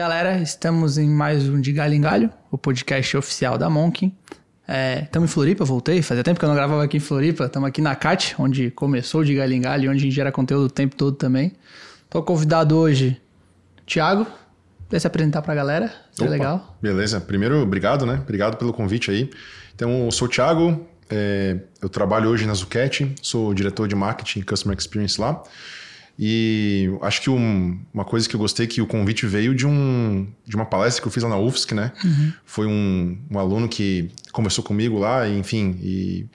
galera, estamos em mais um de Galho em Galho, o podcast oficial da Monk. Estamos em Floripa, voltei, fazia tempo que eu não gravava aqui em Floripa. Estamos aqui na CAT, onde começou o de Galho em Galho, onde a gente gera conteúdo o tempo todo também. Estou convidado hoje, Thiago, para se apresentar para a galera, é legal. Beleza, primeiro, obrigado, né? Obrigado pelo convite aí. Então, eu sou o Thiago, é, eu trabalho hoje na Zucchetti, sou diretor de marketing e customer experience lá. E acho que um, uma coisa que eu gostei que o convite veio de, um, de uma palestra que eu fiz lá na UFSC, né? Uhum. Foi um, um aluno que conversou comigo lá, enfim, e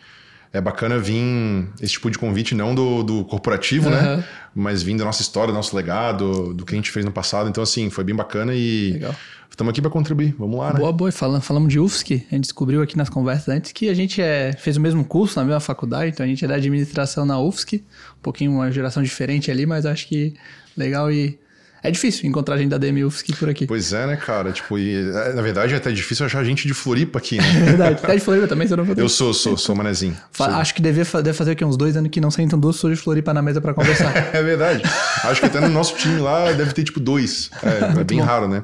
é bacana vir esse tipo de convite, não do, do corporativo, uhum. né? Mas vindo da nossa história, do nosso legado, do que a gente fez no passado. Então, assim, foi bem bacana e Legal. Estamos aqui para contribuir. Vamos lá, né? Boa, boa. Falando, falamos de UFSC, a gente descobriu aqui nas conversas antes que a gente é, fez o mesmo curso na mesma faculdade, então a gente é da administração na UFSC pouquinho uma geração diferente ali, mas acho que legal e é difícil encontrar gente da DM UFSC por aqui. Pois é, né, cara? Tipo, e, é, na verdade é até difícil achar gente de Floripa aqui, né? É verdade. Até de Floripa também, você não Eu sou, sou, sou manezinho. Sou. Acho que deve, deve fazer aqui uns dois anos que não sentam duas pessoas de Floripa na mesa para conversar. é verdade. Acho que até no nosso time lá deve ter, tipo, dois. É, é bem bom. raro, né?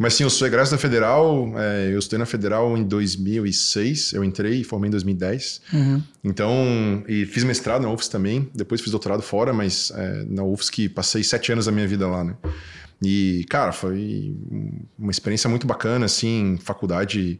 Mas sim, eu sou egresso da Federal, é, eu estudei na Federal em 2006, eu entrei e formei em 2010. Uhum. Então, e fiz mestrado na UFS também, depois fiz doutorado fora, mas é, na UFS que passei sete anos da minha vida lá, né? E, cara, foi uma experiência muito bacana, assim, faculdade...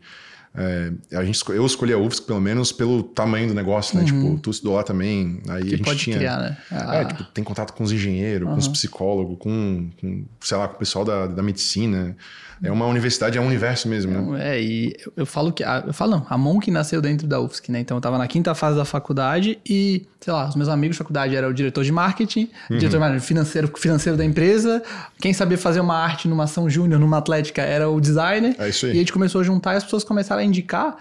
É, a gente, eu escolhi a UFSC pelo menos pelo tamanho do negócio, né? Uhum. Tipo, tu estudou lá também. Aí que a gente pode tinha. Criar, né? Ah. É, tipo, tem contato com os engenheiros, uhum. com os psicólogos, com, com, sei lá, com o pessoal da, da medicina. É uma universidade, é um universo mesmo, né? É, e eu, eu falo que. A, eu falo, não, a Monk nasceu dentro da UFSC, né? Então eu tava na quinta fase da faculdade e, sei lá, os meus amigos de faculdade eram o diretor de marketing, uhum. diretor financeiro, financeiro da empresa. Quem sabia fazer uma arte numa ação júnior, numa atlética, era o designer. É isso aí. E a gente começou a juntar e as pessoas começaram a indicar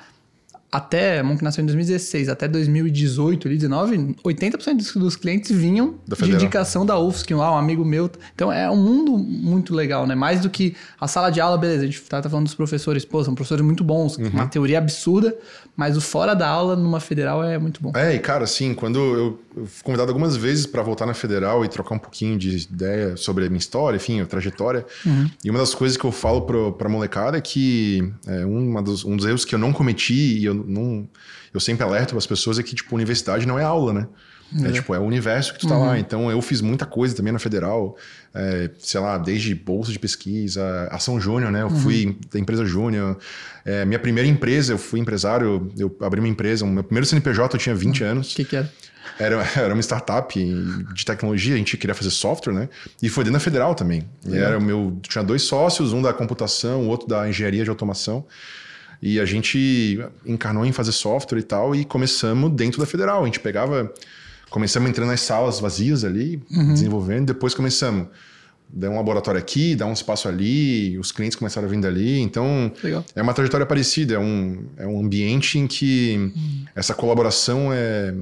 até, a Monk nasceu em 2016, até 2018, 2019, 80% dos clientes vinham de indicação da UFSC, lá, um amigo meu. Então é um mundo muito legal, né? Mais do que a sala de aula, beleza, a gente tá, tá falando dos professores, pô, são professores muito bons, uhum. uma teoria absurda, mas o fora da aula numa federal é muito bom. É, e cara, assim, quando eu, eu fui convidado algumas vezes para voltar na federal e trocar um pouquinho de ideia sobre a minha história, enfim, a trajetória, uhum. e uma das coisas que eu falo pro, pra molecada é que é, uma dos, um dos erros que eu não cometi e eu não. Eu sempre alerto as pessoas é que, tipo, universidade não é aula, né? É, é tipo, é o universo que tu tá uhum. lá. Então, eu fiz muita coisa também na Federal, é, sei lá, desde bolsa de pesquisa, ação júnior, né? Eu uhum. fui da empresa júnior. É, minha primeira empresa, eu fui empresário, eu abri uma empresa, meu primeiro CNPJ eu tinha 20 anos. O que, que era? Era, era uma startup de tecnologia, a gente queria fazer software, né? E foi dentro da Federal também. E era o meu, tinha dois sócios, um da computação, o outro da engenharia de automação. E a gente encarnou em fazer software e tal, e começamos dentro da federal. A gente pegava. Começamos entrando nas salas vazias ali, uhum. desenvolvendo, depois começamos. Dar um laboratório aqui, dar um espaço ali, os clientes começaram a vir dali. Então, Legal. é uma trajetória parecida, é um, é um ambiente em que uhum. essa colaboração é,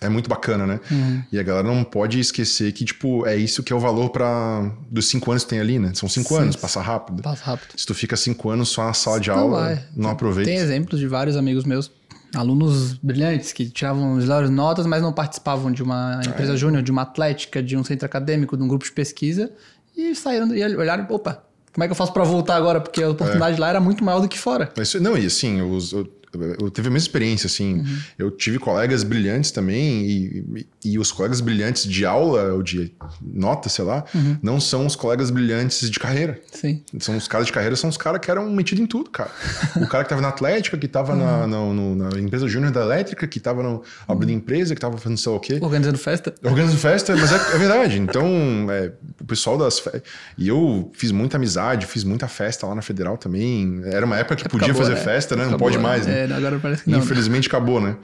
é muito bacana, né? Uhum. E a galera não pode esquecer que, tipo, é isso que é o valor para dos cinco anos que tem ali, né? São cinco Sim. anos, passa rápido. Passa rápido. Se tu fica cinco anos só na sala de aula, vai. não aproveita. Tem exemplos de vários amigos meus, alunos brilhantes, que tiravam as melhores notas, mas não participavam de uma empresa é. júnior, de uma atlética, de um centro acadêmico, de um grupo de pesquisa, e saíram e olharam, opa, como é que eu faço para voltar agora? Porque a oportunidade é. lá era muito maior do que fora. Mas, não, e assim, os, eu tive a mesma experiência, assim. Uhum. Eu tive colegas brilhantes também, e, e, os colegas brilhantes de aula ou de nota, sei lá, uhum. não são os colegas brilhantes de carreira. Sim. São os caras de carreira, são os caras que eram metidos em tudo, cara. o cara que tava na Atlética, que tava uhum. na, na, na, empresa júnior da Elétrica, que tava no, abrindo uhum. empresa, que tava fazendo sei lá o quê. Organizando festa. Organizando festa, mas é, é verdade. Então, é, o pessoal das. Fe... E eu fiz muita amizade, fiz muita festa lá na Federal também. Era uma época que podia acabou, fazer né? festa, né? Não pode mais, né? É, agora parece que não. Né? Infelizmente né? acabou, né?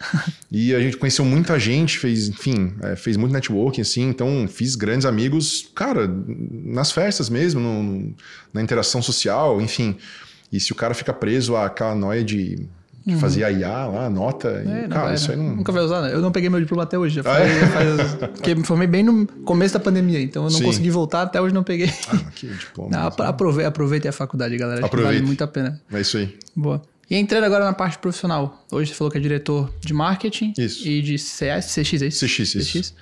e a gente conheceu muita gente, fez, enfim, é, fez muito networking, assim, então fiz grandes amigos, cara, nas festas mesmo, no, na interação social, enfim. E se o cara fica preso àquela noia de que uhum. fazia IA lá, nota. É, e, cara, isso aí não. Nunca vai usar, né? Eu não peguei meu diploma até hoje. Já ah, é? faz, porque me formei bem no começo da pandemia, então eu não Sim. consegui voltar, até hoje não peguei. Ah, que diploma. Não, aproveite, aproveite a faculdade, galera. Aproveite. Vale muito a pena. É isso aí. Boa. E entrando agora na parte profissional. Hoje você falou que é diretor de marketing isso. e de CS, CX, é isso? CX, isso. CX.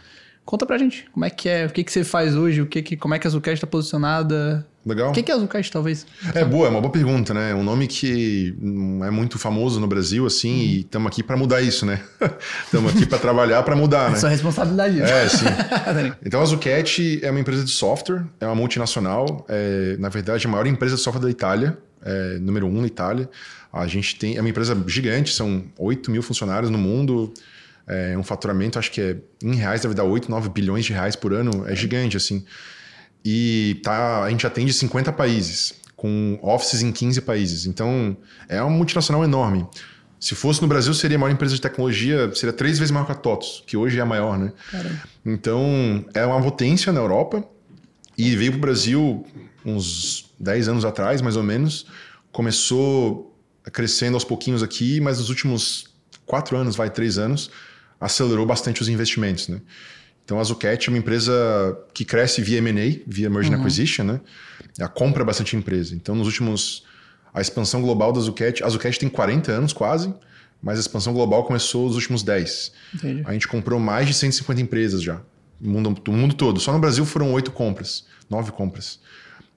Conta pra gente, como é que é, o que, que você faz hoje, o que que, como é que a Zucast está posicionada. Legal. O que, que é a Zucast, talvez? É boa, é uma boa pergunta, né? É um nome que não é muito famoso no Brasil, assim, uhum. e estamos aqui para mudar isso, né? Estamos aqui para trabalhar para mudar, né? É sua responsabilidade. É, sim. então a Zucchetti é uma empresa de software, é uma multinacional, é, na verdade a maior empresa de software da Itália, é, número um na Itália. A gente tem, é uma empresa gigante, são 8 mil funcionários no mundo, é um faturamento, acho que é em reais, deve dar 8, 9 bilhões de reais por ano, é gigante, assim. E tá, a gente atende 50 países, com offices em 15 países. Então, é uma multinacional enorme. Se fosse no Brasil, seria a maior empresa de tecnologia, seria três vezes maior que a TOTOS, que hoje é a maior, né? Caramba. Então, é uma potência na Europa e veio para o Brasil uns 10 anos atrás, mais ou menos. Começou crescendo aos pouquinhos aqui, mas nos últimos quatro anos, vai, três anos, acelerou bastante os investimentos, né? Então a Zucat é uma empresa que cresce via M&A, via Merger uhum. Acquisition, né? A compra bastante empresa. Então nos últimos a expansão global da Zucat, a Zucat tem 40 anos quase, mas a expansão global começou nos últimos 10. Entendi. A gente comprou mais de 150 empresas já, no mundo, no mundo todo. Só no Brasil foram oito compras, nove compras.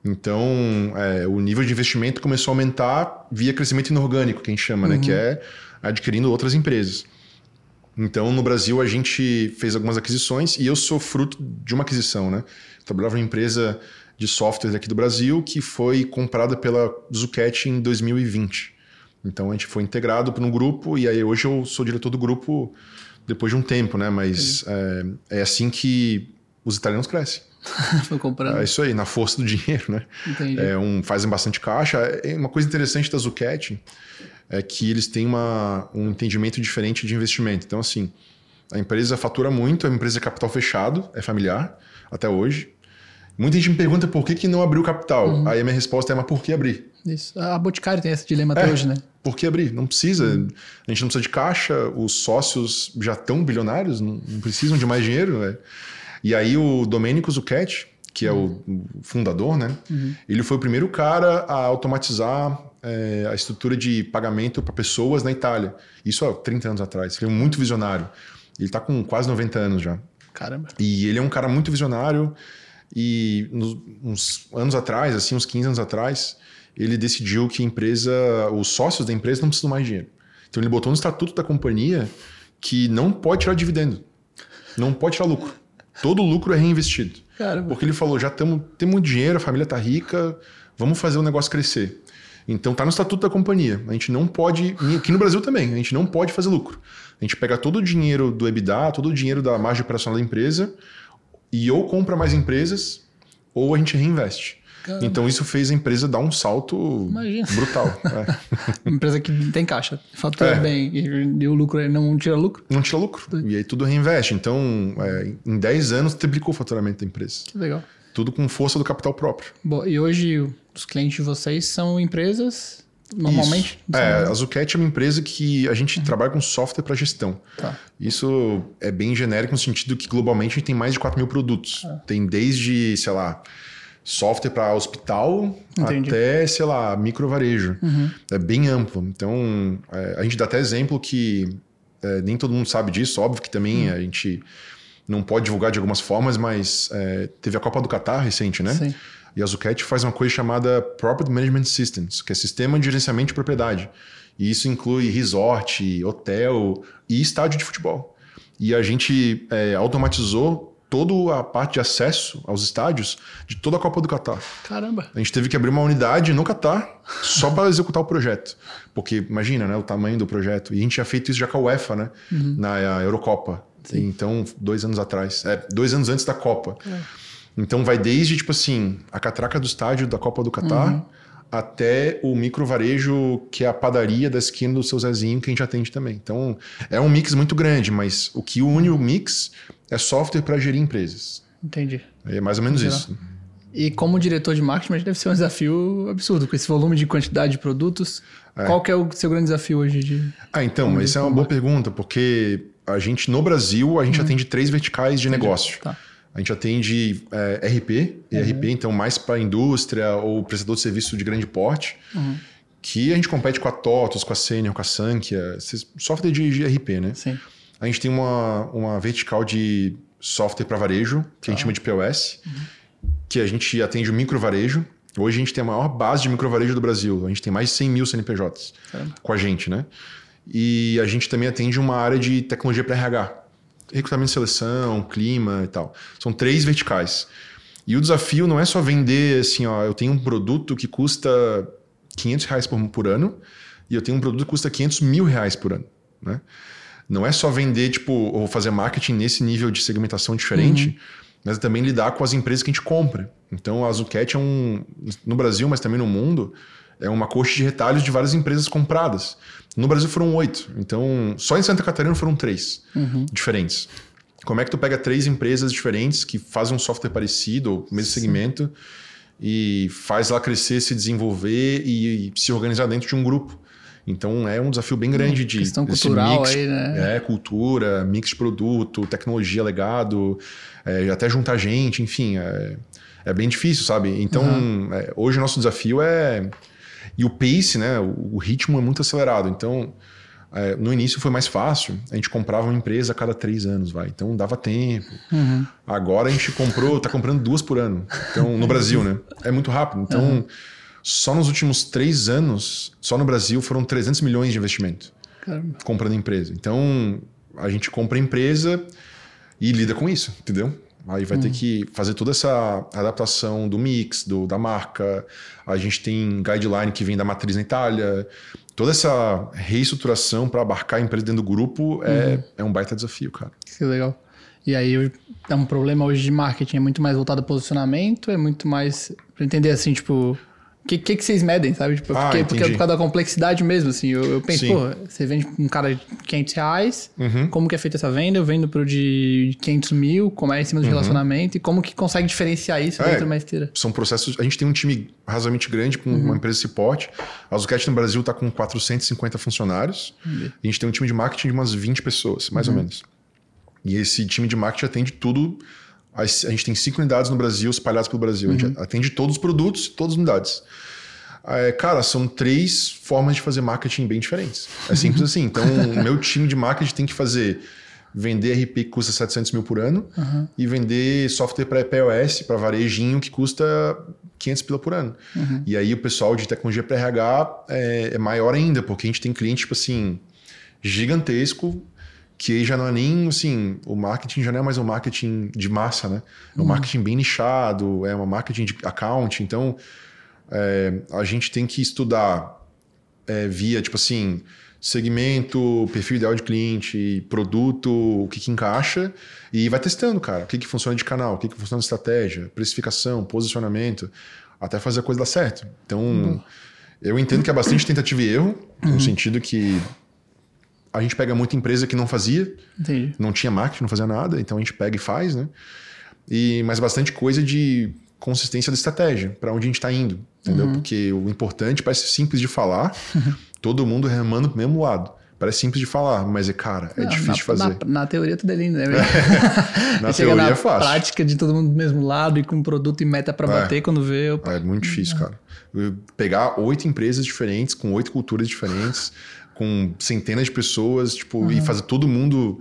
Então, é, o nível de investimento começou a aumentar via crescimento inorgânico, que a gente chama, uhum. né? Que uhum. é adquirindo outras empresas. Então, no Brasil, a gente fez algumas aquisições e eu sou fruto de uma aquisição, né? Eu trabalhava numa empresa de software aqui do Brasil que foi comprada pela Zucchetti em 2020. Então, a gente foi integrado para um grupo e aí hoje eu sou diretor do grupo depois de um tempo, né? Mas é, é, assim que os italianos crescem. foi comprando. É isso aí, na força do dinheiro, né? Entendi. É um, fazem bastante caixa. É uma coisa interessante da Zucchetti é que eles têm uma, um entendimento diferente de investimento. Então, assim, a empresa fatura muito, é uma empresa de capital fechado, é familiar até hoje. Muita gente me pergunta por que, que não abriu capital. Uhum. Aí a minha resposta é, mas por que abrir? Isso. A Boticário tem esse dilema até é, hoje, né? Por que abrir? Não precisa. Uhum. A gente não precisa de caixa, os sócios já estão bilionários, não, não precisam de mais dinheiro. Né? E aí o Domênico Zucchetti, que é uhum. o fundador, né? Uhum. Ele foi o primeiro cara a automatizar é, a estrutura de pagamento para pessoas na Itália. Isso há 30 anos atrás. Ele é muito visionário. Ele está com quase 90 anos já. Caramba. E ele é um cara muito visionário. E nos, uns anos atrás, assim, uns 15 anos atrás, ele decidiu que a empresa, os sócios da empresa não precisam mais de dinheiro. Então ele botou no estatuto da companhia que não pode tirar dividendo. Não pode tirar lucro. Todo lucro é reinvestido. Caramba. Porque ele falou: já tamo, temos dinheiro, a família está rica, vamos fazer o negócio crescer. Então tá no estatuto da companhia. A gente não pode, aqui no Brasil também, a gente não pode fazer lucro. A gente pega todo o dinheiro do EBITDA, todo o dinheiro da margem operacional da empresa e ou compra mais empresas ou a gente reinveste. Então isso fez a empresa dar um salto Imagina. brutal. É. Empresa que tem caixa, fatura é. bem e, e, o lucro não tira lucro? Não tira lucro. E aí tudo reinveste. Então, é, em 10 anos, triplicou o faturamento da empresa. Que legal. Tudo com força do capital próprio. Bom, e hoje os clientes de vocês são empresas normalmente? É, a Zucat é uma empresa que a gente uhum. trabalha com software para gestão. Tá. Isso é bem genérico no sentido que globalmente a gente tem mais de 4 mil produtos. Ah. Tem desde, sei lá, software para hospital Entendi. até, sei lá, micro varejo. Uhum. É bem amplo. Então, é, a gente dá até exemplo que é, nem todo mundo sabe disso, óbvio que também uhum. a gente não pode divulgar de algumas formas, mas é, teve a Copa do Catar recente, né? Sim. E a Zucchetti faz uma coisa chamada Property Management Systems, que é sistema de gerenciamento de propriedade. E isso inclui resort, hotel e estádio de futebol. E a gente é, automatizou toda a parte de acesso aos estádios de toda a Copa do Catar. Caramba! A gente teve que abrir uma unidade no Catar só para executar o projeto. Porque imagina né, o tamanho do projeto. E a gente tinha feito isso já com a UEFA, né? Uhum. Na Eurocopa. Sim. Então, dois anos atrás. É, dois anos antes da Copa. É. Então, vai desde, tipo assim, a catraca do estádio da Copa do Catar uhum. Até o micro varejo, que é a padaria da esquina do seu Zezinho, que a gente atende também. Então, é um mix muito grande, mas o que une o mix é software para gerir empresas. Entendi. É mais ou menos isso. E como diretor de marketing, deve ser um desafio absurdo, com esse volume de quantidade de produtos. É. Qual que é o seu grande desafio hoje de... Ah, então, isso é uma boa pergunta, porque a gente, no Brasil, a gente uhum. atende três verticais de Entendi. negócio. Tá. A gente atende é, RP, ERP, uhum. então mais para indústria ou prestador de serviço de grande porte, uhum. que a gente compete com a TOTOS, com a Senior, com a Sankia, software de, de RP, né? Sim. A gente tem uma, uma vertical de software para varejo, que a gente chama de POS, uhum. que a gente atende o micro varejo. Hoje a gente tem a maior base de micro varejo do Brasil. A gente tem mais de 100 mil CNPJs Caramba. com a gente, né? E a gente também atende uma área de tecnologia para RH. Recrutamento e seleção, clima e tal. São três verticais. E o desafio não é só vender assim, ó, eu tenho um produto que custa 500 reais por, por ano e eu tenho um produto que custa 500 mil reais por ano, né? Não é só vender, tipo, ou fazer marketing nesse nível de segmentação diferente, uhum. mas também lidar com as empresas que a gente compra. Então, a Zucat é um, no Brasil, mas também no mundo, é uma coxa de retalhos de várias empresas compradas. No Brasil foram oito. Então, só em Santa Catarina foram três uhum. diferentes. Como é que tu pega três empresas diferentes que fazem um software parecido, ou mesmo Sim. segmento, e faz lá crescer, se desenvolver e, e, se organizar dentro de um grupo? Então é um desafio bem grande de questão cultural mix, aí, né? É, cultura, mix de produto, tecnologia legado, é, até juntar gente, enfim, é, é bem difícil, sabe? Então uhum. é, hoje o nosso desafio é e o pace, né? O, o ritmo é muito acelerado. Então é, no início foi mais fácil, a gente comprava uma empresa a cada três anos, vai. Então dava tempo. Uhum. Agora a gente comprou, tá comprando duas por ano. Então, no Brasil, né? É muito rápido. Então, uhum. só nos últimos três anos, só no Brasil, foram 300 milhões de investimento Caramba. comprando empresa. Então, a gente compra empresa e lida com isso, entendeu? Aí vai ter uhum. que fazer toda essa adaptação do mix, do, da marca. A gente tem guideline que vem da matriz na Itália toda essa reestruturação para abarcar a empresa dentro do grupo é, uhum. é um baita desafio, cara. Que legal. E aí é um problema hoje de marketing, é muito mais voltado a posicionamento, é muito mais. Pra entender assim, tipo, o que, que, que, vocês medem, sabe? Tipo, ah, porque, porque é por causa da complexidade mesmo, assim. Eu, eu penso, Sim. pô, você vende um cara de 500 reais, uhum. como que é feita essa venda? Eu vendo pro de 500 mil, como é em cima do uhum. relacionamento, e como que consegue diferenciar isso é, dentro de uma esteira? São processos... A gente tem um time razoavelmente grande, com uhum. uma empresa de suporte. A Zucat no Brasil está com 450 funcionários. A gente tem um time de marketing de umas 20 pessoas, mais ou uhum. menos. E esse time de marketing atende tudo... A gente tem cinco unidades no Brasil, espalhadas pelo Brasil. A gente uhum. atende todos os produtos, todas as unidades. É, cara, são três formas de fazer marketing bem diferentes. É simples assim. Então, o meu time de marketing tem que fazer vender RP que custa 700 mil por ano uhum. e vender software para POS, para varejinho, que custa 500 pila por ano. Uhum. E aí o pessoal de tecnologia para RH é, é, maior ainda, porque a gente tem cliente, tipo assim, gigantesco, que aí já não é nem, assim, o marketing já não é mais um marketing de massa, né? É um uhum. marketing bem nichado, é um marketing de account, então é, a gente tem que estudar é, via, tipo assim, segmento, perfil ideal de cliente, produto, o que, que encaixa e vai testando, cara. O que, que funciona de canal, o que, que funciona de estratégia, precificação, posicionamento, até fazer a coisa dar certo. Então, uhum. eu entendo que é bastante tentativa e erro, uhum. no sentido que a gente pega muita empresa que não fazia, Entendi. não tinha marketing, não fazia nada, então a gente pega e faz, né? E, mas bastante coisa de consistência da estratégia, para onde a gente está indo, entendeu? Uhum. Porque o importante parece simples de falar, todo mundo remando pro mesmo lado. Parece simples de falar, mas é, cara, é Não, difícil de fazer. Na, na, teoria tudo é lindo, né? na teoria na é fácil. prática de todo mundo do mesmo lado e com produto e meta para é, bater quando vê. Opa. É muito difícil, cara. Pegar oito empresas diferentes, com oito culturas diferentes, com centenas de pessoas, tipo, uhum. e fazer todo mundo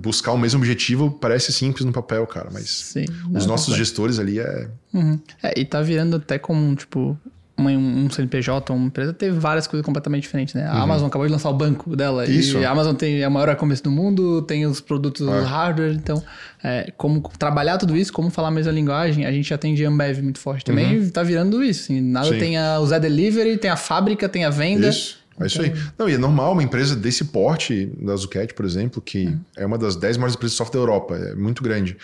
buscar o mesmo objetivo parece simples no papel, cara, mas Sim, os nossos gestores ali é... Uhum. é... E tá virando até como, tipo, uma, um CNPJ, uma empresa, teve várias coisas completamente diferentes, né? A uhum. Amazon acabou de lançar o banco dela. Isso. E a Amazon tem é o maior e-commerce do mundo, tem os produtos é. hardware, então, é, como trabalhar tudo isso, como falar a mesma linguagem, a gente atende Ambev muito forte também, uhum. tá virando isso, assim, nada Sim. tem a, o Zé Delivery, tem a fábrica, tem a venda... Isso. É isso aí. Não, e é normal uma empresa desse porte, da Zucat, por exemplo, que uhum. é uma das 10 maiores empresas de software da Europa, é muito grande.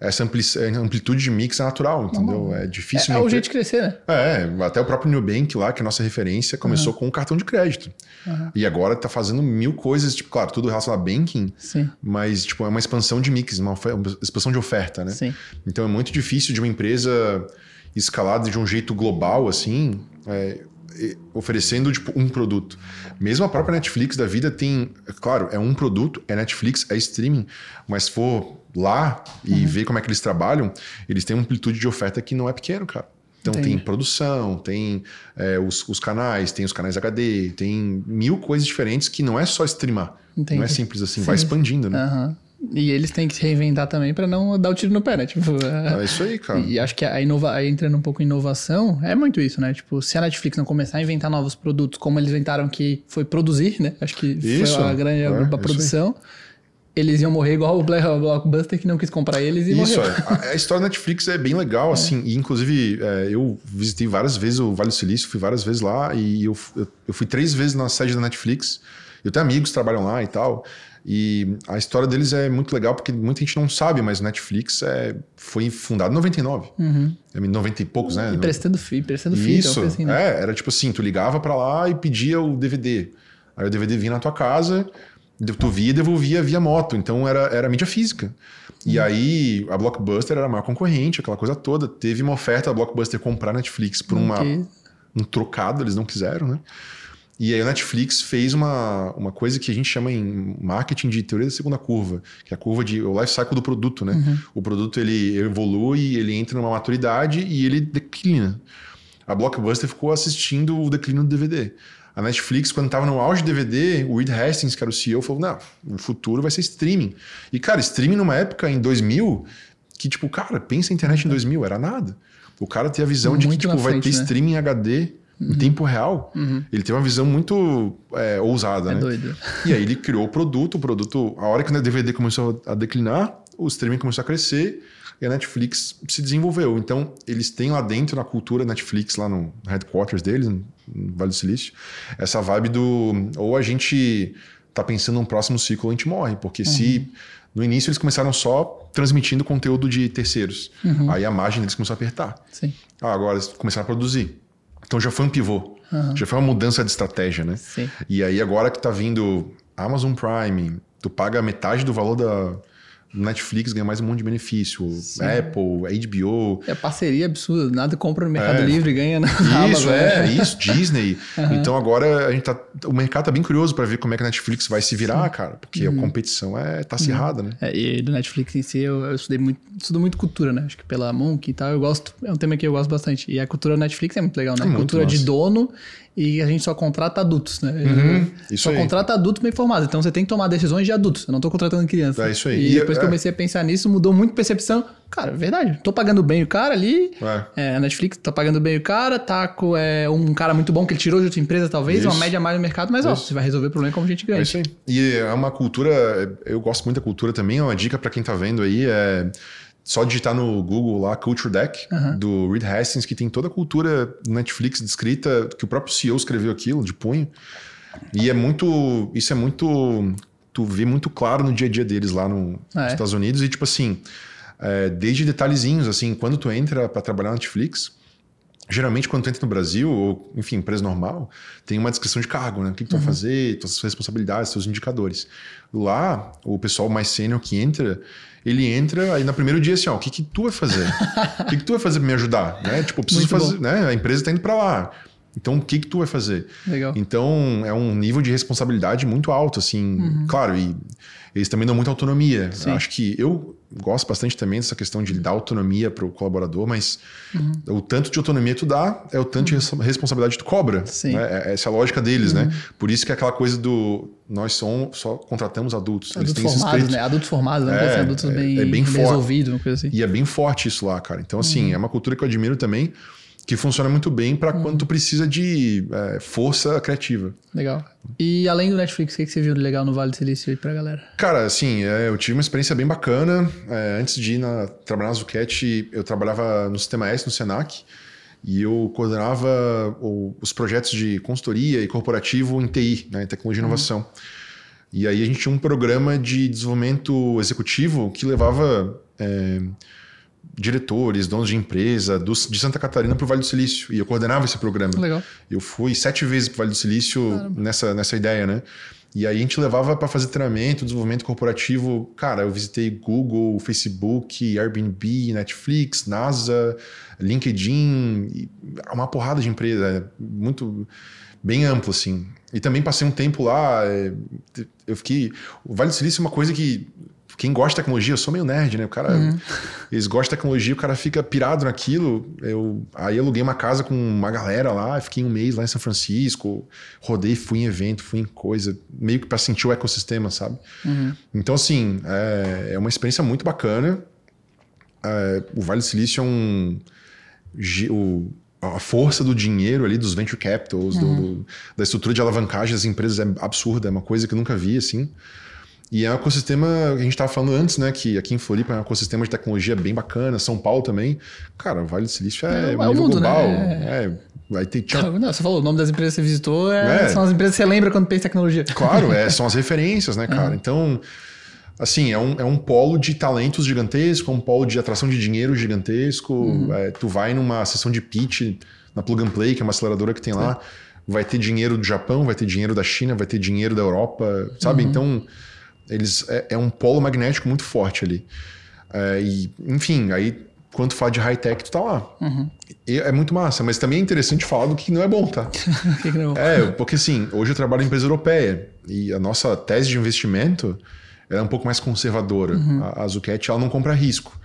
Essa é, amplitude de mix é natural, entendeu? É difícil. É, é o jeito de crescer, né? É, até o próprio Nubank lá, que é a nossa referência, começou uhum. com um cartão de crédito. E agora está fazendo mil coisas, tipo, claro, tudo relacionado a banking, Sim. mas tipo, é uma expansão de mix, uma, uma expansão de oferta, né? Sim. Então é muito difícil de uma empresa escalada de um jeito global, assim, é, oferecendo tipo um produto. Mesmo a própria Netflix da vida tem, claro, é um produto, é Netflix, é streaming, mas se for lá e uhum. ver como é que eles trabalham, eles têm uma amplitude de oferta que não é pequeno, cara. Então Entendi. tem produção, tem é, os, os, canais, tem os canais HD, tem mil coisas diferentes que não é só streamar. Entendi. Não é simples assim, Sim. vai expandindo, né? Uhum. E eles têm que se reinventar também para não dar o tiro no pé, né? Tipo, é, é isso aí, cara. E acho que a inova... aí entrando um pouco em inovação, é muito isso, né? Tipo, se a Netflix não começar a inventar novos produtos, como eles inventaram que foi produzir, né? Acho que isso, foi a grande é, a produção. Eles iam morrer igual o Blockbuster que não quis comprar eles e Isso, morreu. É. A, a, história da Netflix é bem legal, é. assim. E, inclusive, é, eu visitei várias vezes o Vale do Silício, fui várias vezes lá. E eu, eu, eu fui três vezes na sede da Netflix. Eu tenho amigos que trabalham lá e tal. E a história deles é muito legal porque muita gente não sabe, mas o Netflix é, foi fundado em 99. Uhum. É 90 e poucos, né? E prestando fio, prestando fio. Isso, assim, né? é, era tipo assim, tu ligava para lá e pedia o DVD. Aí o DVD vinha na tua casa, tu via e devolvia via moto. Então era, era mídia física. E uhum. aí a Blockbuster era a maior concorrente, aquela coisa toda. Teve uma oferta da Blockbuster comprar Netflix por uma, okay. um trocado, eles não quiseram, né? E aí a Netflix fez uma, uma coisa que a gente chama em marketing de teoria da segunda curva, que é a curva de o life cycle do produto, né? Uhum. O produto ele evolui, ele entra numa maturidade e ele declina. A Blockbuster ficou assistindo o declínio do DVD. A Netflix, quando estava no auge do DVD, o Reed Hastings, que era o CEO, falou: não, o futuro vai ser streaming. E, cara, streaming numa época, em 2000, que, tipo, cara, pensa a internet em 2000, era nada. O cara tem a visão muito de que, tipo, frente, vai ter né? streaming HD uhum. em tempo real. Uhum. Ele tem uma visão muito é, ousada, é né? Doido. E aí ele criou o produto, o produto, a hora que o DVD começou a declinar, o streaming começou a crescer e a Netflix se desenvolveu. Então, eles têm lá dentro, na cultura Netflix, lá no headquarters deles, no Vale do Silício, essa vibe do ou a gente tá pensando num próximo ciclo a gente morre, porque uhum. se no início eles começaram só transmitindo conteúdo de terceiros, uhum. aí a margem deles começou a apertar. Sim. Ah, agora eles começaram a produzir. Então já foi um pivô. Uhum. Já foi uma mudança de estratégia, né? Sim. E aí agora que tá vindo Amazon Prime, tu paga metade do valor da Netflix ganha mais um monte de benefício. Sim. Apple, HBO. É parceria absurda. Nada compra no Mercado é. Livre e ganha na Isso, Amazon. é, isso, Disney. Uhum. Então agora a gente tá. O mercado tá bem curioso para ver como é que a Netflix vai se virar, Sim. cara. Porque uhum. a competição é, tá acirrada, uhum. né? É, e do Netflix em si, eu, eu estudei muito, estudo muito cultura, né? Acho que pela Monk e tal, eu gosto. É um tema que eu gosto bastante. E a cultura da Netflix é muito legal, né? É muito cultura massa. de dono e a gente só contrata adultos, né? Uhum, isso só aí. contrata adultos bem formados. Então você tem que tomar decisões de adultos. Eu não estou contratando crianças. É isso aí. E, e depois é, que eu comecei a pensar nisso, mudou muito a percepção. Cara, verdade. Tô pagando bem o cara ali. É. É, a Netflix tá pagando bem o cara, tá com é, um cara muito bom que ele tirou de outra empresa, talvez, isso. uma média mais no mercado, mas isso. ó, você vai resolver o problema como gente grande. É isso aí. E é uma cultura, eu gosto muito da cultura também, é uma dica para quem tá vendo aí, é só digitar no Google lá Culture Deck, uhum. do Reed Hastings, que tem toda a cultura Netflix descrita, que o próprio CEO escreveu aquilo, de punho. E é muito. Isso é muito. Tu vê muito claro no dia a dia deles lá no, ah, nos é? Estados Unidos. E, tipo assim, é, desde detalhezinhos, assim, quando tu entra para trabalhar na Netflix, geralmente quando tu entra no Brasil, ou enfim, empresa normal, tem uma descrição de cargo, né? O que, que tu uhum. vai fazer, tuas responsabilidades, seus indicadores. Lá, o pessoal mais sênior que entra, ele entra aí no primeiro dia assim, ó, o que que tu vai fazer? o que que tu vai fazer para me ajudar? Né? Tipo, preciso Muito fazer, bom. né? A empresa está indo para lá. Então, o que que tu vai fazer? Legal. Então, é um nível de responsabilidade muito alto, assim. Uhum. Claro, e eles também dão muita autonomia. Acho que eu gosto bastante também dessa questão de dar autonomia para o colaborador, mas uhum. o tanto de autonomia que tu dá é o tanto de responsabilidade que tu cobra. Sim. Né? Essa é a lógica deles, uhum. né? Por isso que é aquela coisa do nós somos, só contratamos adultos. Adultos Eles têm formados, né? Adultos formados, né? É, adultos bem, é bem resolvidos, uma coisa assim. E é bem forte isso lá, cara. Então, assim, uhum. é uma cultura que eu admiro também que funciona muito bem para Uhum. quando tu precisa de é, força criativa. Legal. E além do Netflix, o que, que você viu de legal no Vale do Silício aí pra galera? Cara, assim, é, eu tive uma experiência bem bacana. É, antes de ir na, trabalhar na Zucchetti, eu trabalhava no Sistema S, no Senac, e eu coordenava os projetos de consultoria e corporativo em TI, né, em tecnologia e inovação. E aí a gente tinha um programa de desenvolvimento executivo que levava é, diretores, donos de empresa dos, de Santa Catarina para o Vale do Silício. E eu coordenava esse programa. Legal. Eu fui sete vezes para o Vale do Silício nessa, nessa ideia, né? E aí a gente levava para fazer treinamento, desenvolvimento corporativo. Cara, eu visitei Google, Facebook, Airbnb, Netflix, NASA, LinkedIn, uma porrada de empresa, muito bem amplo assim. E também passei um tempo lá, eu fiquei, o Vale do Silício é uma coisa que quem gosta de tecnologia, eu sou meio nerd, né? O cara, uhum. eles gostam de tecnologia, o cara fica pirado naquilo. Eu aí aluguei uma casa com uma galera lá, fiquei um mês lá em São Francisco, rodei, fui em evento, fui em coisa, meio que para sentir o ecossistema, sabe? Uhum. Então, assim, é, é, uma experiência muito bacana. É, o Vale do Silício é um. O, a força do dinheiro ali, dos venture capitals, uhum. do, do, da estrutura de alavancagem das empresas é absurda, é uma coisa que eu nunca vi, assim. E é um ecossistema que a gente estava falando antes, né? Que aqui em Floripa é um ecossistema de tecnologia bem bacana, São Paulo também. Cara, o Vale do Silício é, é, é nível mundo, global. Né? É, vai ter. Não, você falou, o nome das empresas que você visitou é, é, são as empresas que você lembra quando pensa em tecnologia. Claro, é, são as referências, né, cara? Uhum. Então, assim, é um, é um polo de talentos gigantesco, é um polo de atração de dinheiro gigantesco. Uhum. É, tu vai numa sessão de pitch na Plug and Play, que é uma aceleradora que tem lá, vai ter dinheiro do Japão, vai ter dinheiro da China, vai ter dinheiro da Europa, sabe? Uhum. Então eles é, é, um polo magnético muito forte ali. É, e, enfim, aí quando fala de high-tech, tu tá lá. Uhum. é muito massa, mas também é interessante falar do que não é bom, tá? que que não é, é, porque assim, hoje eu trabalho em empresa europeia e a nossa tese de investimento é um pouco mais conservadora. Uhum. A, a Zucchetti, ela não compra risco.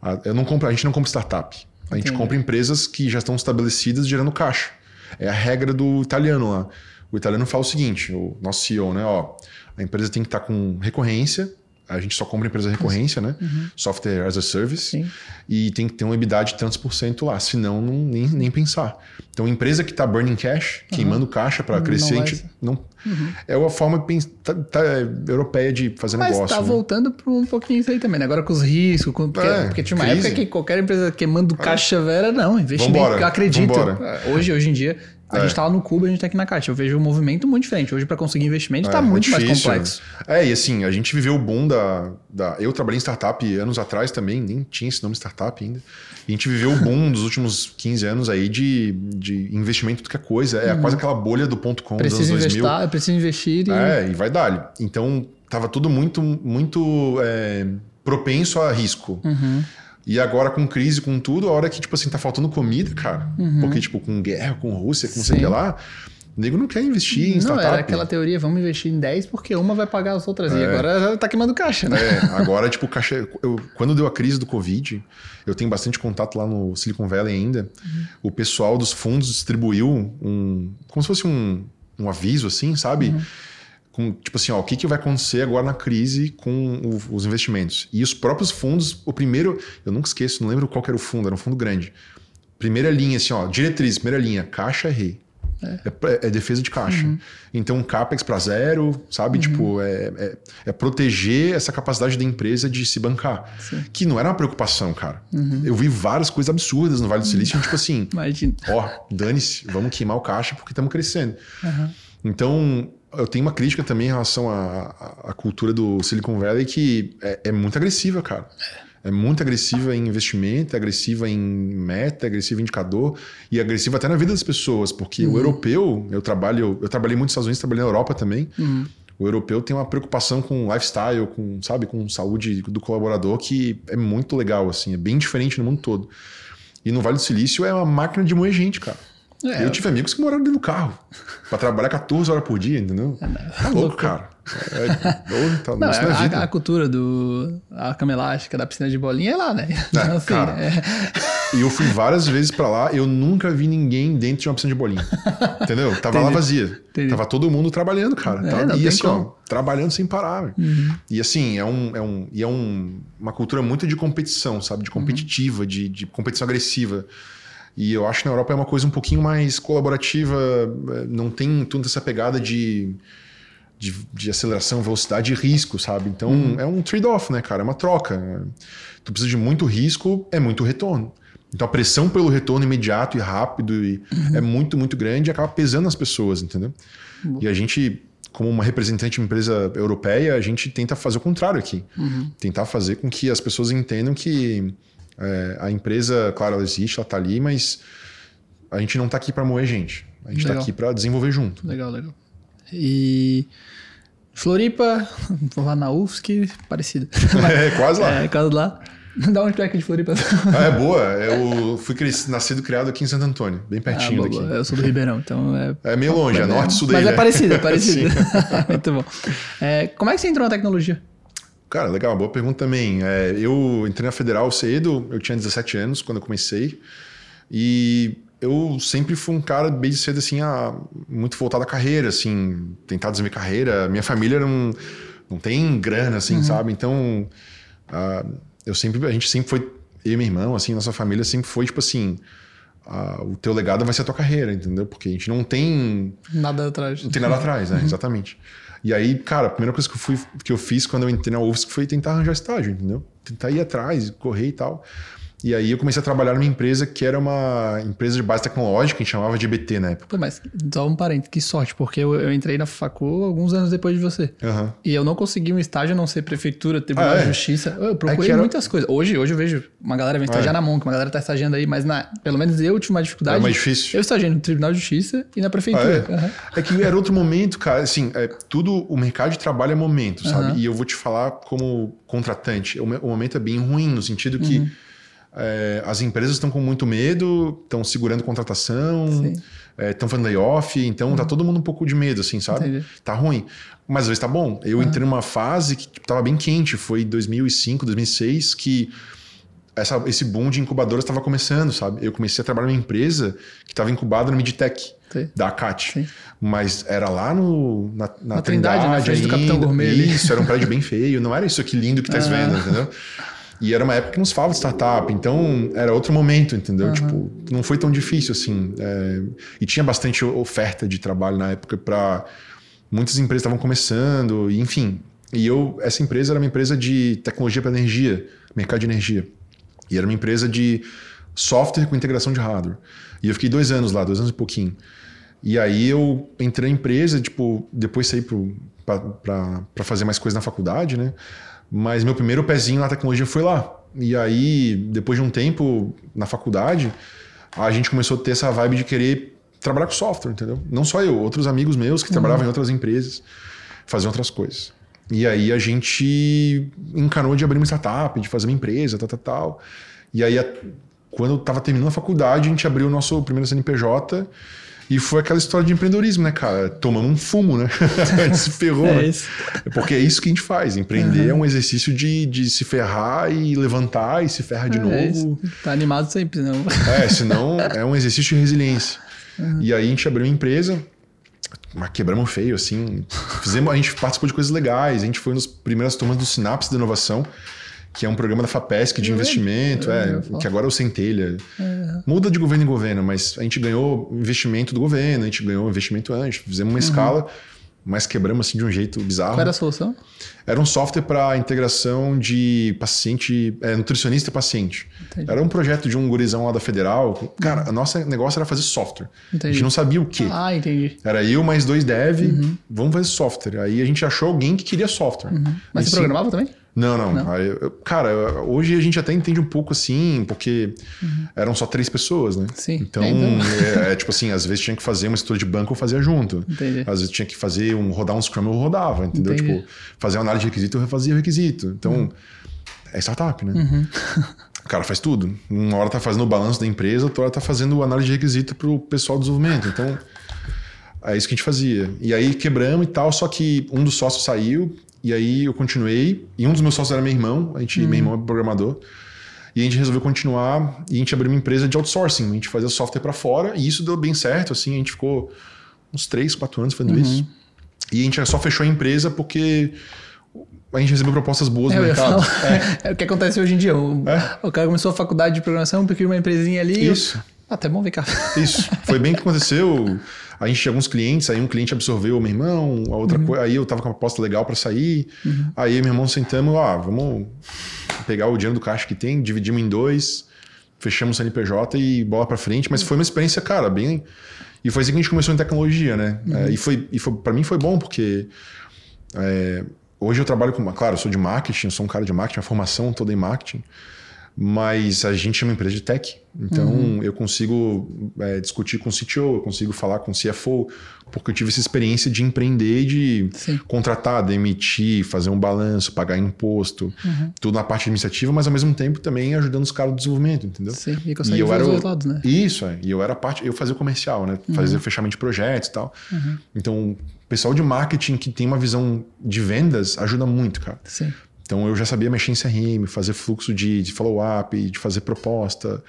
A, eu não compro, a gente não compra startup. A gente Entendi. compra empresas que já estão estabelecidas gerando caixa. É a regra do italiano lá. O italiano fala o seguinte, o nosso CEO, né? Ó, a empresa tem que estar tá com recorrência. A gente só compra empresa recorrência, né? Uhum. Software as a service. Sim. E tem que ter um EBITDA de tantos por cento lá, senão não, nem, nem pensar. Então, empresa que está burning cash, uhum. queimando caixa para crescer, não, não uhum. é uma forma tá, tá, europeia de fazer Mas negócio. Mas tá né? voltando para um pouquinho isso aí também, né? Agora com os riscos, com, porque, é, porque tinha uma crise. época que qualquer empresa queimando é. caixa vera, não, investimento, Vambora. acredito. Vambora. Hoje, hoje em dia, a é. gente tá lá no Cuba, a gente tá aqui na Caixa. Eu vejo um movimento muito diferente. Hoje, para conseguir investimento, está é, muito é mais complexo. É, e assim, a gente viveu o boom da, da. Eu trabalhei em startup anos atrás também, nem tinha esse nome startup ainda. E a gente viveu o boom dos últimos 15 anos aí de, de investimento do que coisa. É uhum. quase aquela bolha do ponto com dos anos 2000. Investar, preciso investir e... É, e vai dar. Então, tava tudo muito, muito é, propenso a risco. Uhum. E agora com crise, com tudo, a hora que, tipo assim, tá faltando comida, cara. Uhum. Porque, tipo, com guerra, com Rússia, com sei lá. O nego não quer investir em não, startup. Não, era aquela teoria, vamos investir em 10 porque uma vai pagar as outras. É. E agora tá queimando caixa, né? É, agora, tipo, caixa... Eu, quando deu a crise do Covid, eu tenho bastante contato lá no Silicon Valley ainda. Uhum. O pessoal dos fundos distribuiu um... Como se fosse um, um aviso, assim, sabe? Uhum com, tipo assim, ó, o que, que vai acontecer agora na crise com o, os investimentos. E os próprios fundos, o primeiro, eu nunca esqueço, não lembro qual era o fundo, era um fundo grande. Primeira linha, assim, ó, diretriz, primeira linha, caixa é rei. É. É, é, defesa de caixa. Uhum. Então, capex para zero, sabe? Uhum. Tipo, é, é, é, proteger essa capacidade da empresa de se bancar. Sim. Que não era uma preocupação, cara. Uhum. Eu vi várias coisas absurdas no Vale do Silício, tipo assim, Imagina. ó, dane-se, vamos queimar o caixa porque estamos crescendo. Então, eu tenho uma crítica também em relação à, à cultura do Silicon Valley que é, é muito agressiva, cara. É. muito agressiva em investimento, é agressiva em meta, é agressiva em indicador e é agressiva até na vida das pessoas, porque uhum. o europeu, eu trabalho, eu trabalhei muito nos Estados Unidos, trabalhei na Europa também. Uhum. O europeu tem uma preocupação com lifestyle, com, sabe, com saúde do colaborador que é muito legal assim, é bem diferente no mundo todo. E no Vale do Silício é uma máquina de moer gente, cara. É, eu tive amigos que moraram dentro do carro para trabalhar 14 horas por dia, entendeu? É, tá louco, cara. É, é, tá, não, é a, a, cultura do a cama elástica da piscina de bolinha é lá, né? É, então, assim, cara, é... E eu fui várias vezes para lá, eu nunca vi ninguém dentro de uma piscina de bolinha. Entendeu? Tava Entendi. lá vazia. Entendi. Tava todo mundo trabalhando, cara. É, Tava, e assim, ó, trabalhando sem parar. Uhum. E assim, é, um, é, um, e é um, uma cultura muito de competição, sabe? De competitiva, uhum. de, de competição agressiva. E eu acho que na Europa é uma coisa um pouquinho mais colaborativa, é, não tem toda essa pegada de, de, de aceleração, velocidade e risco, sabe? Então uhum. é um trade-off, né, cara? É uma troca. Tu precisa de muito risco, é muito retorno. Então a pressão pelo retorno imediato e rápido e uhum. é muito, muito grande e acaba pesando as pessoas, entendeu? Uhum. E a gente, como uma representante de uma empresa europeia, a gente tenta fazer o contrário aqui. Uhum. Tentar fazer com que as pessoas entendam que é, a empresa, claro, ela existe, ela está ali, mas a gente não está aqui para moer gente. A gente está aqui para desenvolver junto. Legal, legal. E Floripa, vou lá na UFSC, parecido. é, quase lá. É, quase lá. Da onde tu é aqui de Floripa? Ah, é boa. Eu fui nascido e criado aqui em Santo Antônio, bem pertinho ah, daqui. Eu sou do Ribeirão, então é. É meio longe, é, é norte sul daí. Mas é parecido, é parecido. Muito bom. É, como é que você entrou na tecnologia? Cara, legal, boa pergunta também. É, eu entrei na Federal cedo, eu tinha 17 anos quando eu comecei. E eu sempre fui um cara bem cedo, assim, a, muito voltado à carreira, assim, tentar desenvolver carreira. Minha família não, não tem grana, assim, uhum. sabe? Então, uh, eu sempre, a gente sempre foi, eu e meu irmão, assim, nossa família sempre foi, tipo assim, uh, o teu legado vai ser a tua carreira, entendeu? Porque a gente não tem... Nada atrás. Não tem nada atrás, né? Uhum. Exatamente. E aí, cara, a primeira coisa que eu, fui, que eu fiz quando eu entrei na UFSC foi tentar arranjar estágio, entendeu? Tentar ir atrás, correr e tal. E aí eu comecei a trabalhar numa empresa que era uma empresa de base tecnológica, que a gente chamava de EBT na época. Pô, mas só um parênteses, que sorte, porque eu, eu, entrei na facul alguns anos depois de você. Uhum. E eu não consegui um estágio a não ser prefeitura, tribunal ah, é? de justiça. Eu procurei é era... muitas coisas. Hoje, hoje eu vejo uma galera vem estagiar ah, é. na Monk, uma galera tá estagiando aí, mas na, pelo menos eu tive uma dificuldade. É mais difícil. Eu estagiei no tribunal de justiça e na prefeitura. Ah, é? Uhum. é? que era outro momento, cara. Assim, é, tudo, o mercado de trabalho é momento, sabe? Uhum. E eu vou te falar como contratante. O, o momento é bem ruim, no sentido que uhum. É, as empresas estão com muito medo, estão segurando contratação, estão é, fazendo layoff, então tá uhum. tá todo mundo um pouco de medo, assim, sabe? Entendi. Tá ruim. Mas às vezes tá bom. Eu uhum. entrei numa fase que tipo, tava bem quente, foi 2005, 2006, que essa, esse boom de incubadoras estava começando, sabe? Eu comecei a trabalhar numa empresa que estava incubada no Midtech, Sim. da ACAT. Sim. Mas era lá no, na, na, na Trindade, Trindade na ainda, do Capitão Gourmet. Isso, era um prédio bem feio, não era isso aqui lindo que tá vendo, entendeu? E era uma época que nos falava de startup, então era outro momento, entendeu? Uhum. Tipo, não foi tão difícil assim. É... E tinha bastante oferta de trabalho na época para muitas empresas estavam começando, enfim. E eu, essa empresa era uma empresa de tecnologia para energia, mercado de energia. E era uma empresa de software com integração de hardware. E eu fiquei dois anos lá, dois anos e pouquinho. E aí eu entrei na empresa, tipo, depois saí para fazer mais coisas na faculdade, né? Mas meu primeiro pezinho na tecnologia foi lá. E aí, depois de um tempo na faculdade, a gente começou a ter essa vibe de querer trabalhar com software, entendeu? Não só eu, outros amigos meus que uhum. trabalhavam em outras empresas, faziam outras coisas. E aí a gente encanou de abrir uma startup, de fazer uma empresa, tal, tal, tal. E aí, quando eu estava terminando a faculdade, a gente abriu o nosso primeiro CNPJ e foi aquela história de empreendedorismo, né, cara? Tomando um fumo, né? a gente se ferrou, é né? Isso. Porque é isso que a gente faz. Empreender uhum. é um exercício de, de se ferrar e levantar e se ferrar de é novo. Isso. Tá animado sempre, não. É, senão é um exercício de resiliência. Uhum. E aí a gente abriu uma empresa, mas quebramos feio, assim. Fizemos, a gente participou de coisas legais, a gente foi nas primeiras turmas do Sinapse de Inovação que é um programa da FAPESC de investimento, é, que agora é o Centelha. É. Muda de governo em governo, mas a gente ganhou investimento do governo, a gente ganhou investimento antes, fizemos uma uhum. escala, mas quebramos assim de um jeito bizarro. Qual era a solução? Era um software para integração de paciente, é, nutricionista e paciente. Entendi. Era um projeto de um gurizão lá da Federal. Cara, o nosso negócio era fazer software. Entendi. A gente não sabia o quê. Ah, entendi. Era eu mais dois dev, uhum. vamos fazer software. Aí a gente achou alguém que queria software. Uhum. Mas você programava também? Não, não. não. Aí, cara, hoje a gente até entende um pouco assim, porque uhum. eram só três pessoas, né? Sim. Então, então. É, é, tipo assim, às vezes tinha que fazer uma estrutura de banco, eu fazia junto. Entendi. Às vezes tinha que fazer um rodar um Scrum, eu rodava, entendeu? Entendi. Tipo, fazer uma análise de requisito, eu refazia o requisito. Então, uhum. é startup, né? Uhum. O cara faz tudo. Uma hora tá fazendo o balanço da empresa, outra hora tá fazendo análise de requisito pro pessoal do desenvolvimento. Então, é isso que a gente fazia. E aí quebramos e tal, só que um dos sócios saiu, e aí eu continuei, e um dos meus sócios era meu irmão, a gente, meu irmão é programador. E a gente resolveu continuar e a gente abriu uma empresa de outsourcing. A gente fazia software para fora e isso deu bem certo. Assim, a gente ficou uns 3, 4 anos fazendo uhum. isso. E a gente só fechou a empresa porque a gente recebeu propostas boas é, no mercado. É. é. o que acontece hoje em dia. O, é. o cara começou a faculdade de programação, porque uma empresinha ali. Isso. Ah, até bom ver cá. Isso. Foi bem que aconteceu. A gente tinha alguns clientes, aí um cliente absorveu o meu irmão, a outra uhum. coisa, aí eu tava com uma proposta legal para sair. Uhum. Aí meu irmão sentamos, ah, vamos pegar o dinheiro do caixa que tem, dividimos em dois, fechamos o CNPJ e bola para frente. Mas foi uma experiência, cara, bem. E foi assim que a gente começou em tecnologia, né? Uhum. É, e foi, e foi para mim foi bom porque é, hoje eu trabalho com, claro, eu sou de marketing, eu sou um cara de marketing, a formação toda em marketing mas a gente é uma empresa de tech. Então uhum. eu consigo é, discutir com o CTO, eu consigo falar com o CFO, porque eu tive essa experiência de empreender, de Sim. contratar, demitir, fazer um balanço, pagar imposto, uhum. tudo na parte administrativa, mas ao mesmo tempo também ajudando os caras do desenvolvimento, entendeu? Sim, e, e eu era os lados, né? Isso, é. E eu era parte, eu fazia o comercial, né? Fazia uhum. fechamento de projetos e tal. Uhum. Então, o pessoal de marketing que tem uma visão de vendas ajuda muito, cara. Sim Então eu já sabia mexer em CRM, fazer fluxo de, de follow-up, de fazer proposta.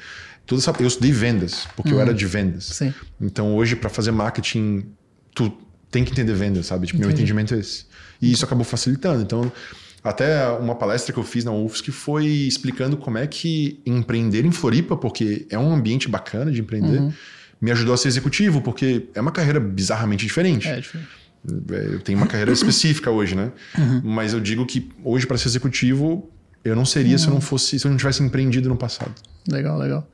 Tudo essa, eu estudei vendas, porque uhum. eu era de vendas. Sim. Então hoje, para fazer marketing, tu tem que entender vendas, sabe? Tipo, meu entendimento é esse. E isso acabou facilitando. Então, até uma palestra que eu fiz na UFSC foi explicando como é que empreender em Floripa, porque é um ambiente bacana de empreender, uhum. me ajudou a ser executivo, porque é uma carreira bizarramente diferente. É diferente. É, eu tenho uma carreira específica hoje, né? Uhum. Mas eu digo que hoje, para ser executivo, eu não seria uhum. se eu não fosse, se eu não tivesse empreendido no passado. Legal, legal.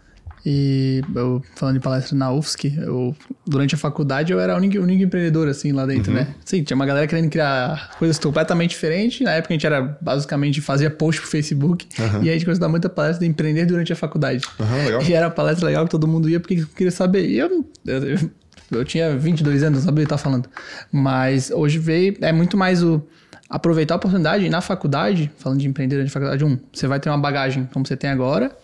E eu, falando de palestra na UFSC, eu, durante a faculdade eu era o único, único empreendedor, assim, lá dentro, uhum. né? Sim, tinha uma galera querendo criar coisas completamente diferentes. Na época a gente era, basicamente, fazia post pro Facebook. Uhum. E a gente começou a dar muita palestra de empreender durante a faculdade. Uhum, e era palestra legal que todo mundo ia porque queria saber. E eu, eu, eu, eu tinha 22 anos, não sabia o que eu falando. Mas hoje veio, é muito mais o aproveitar a oportunidade na faculdade, falando de empreender durante a faculdade, um, você vai ter uma bagagem como você tem agora.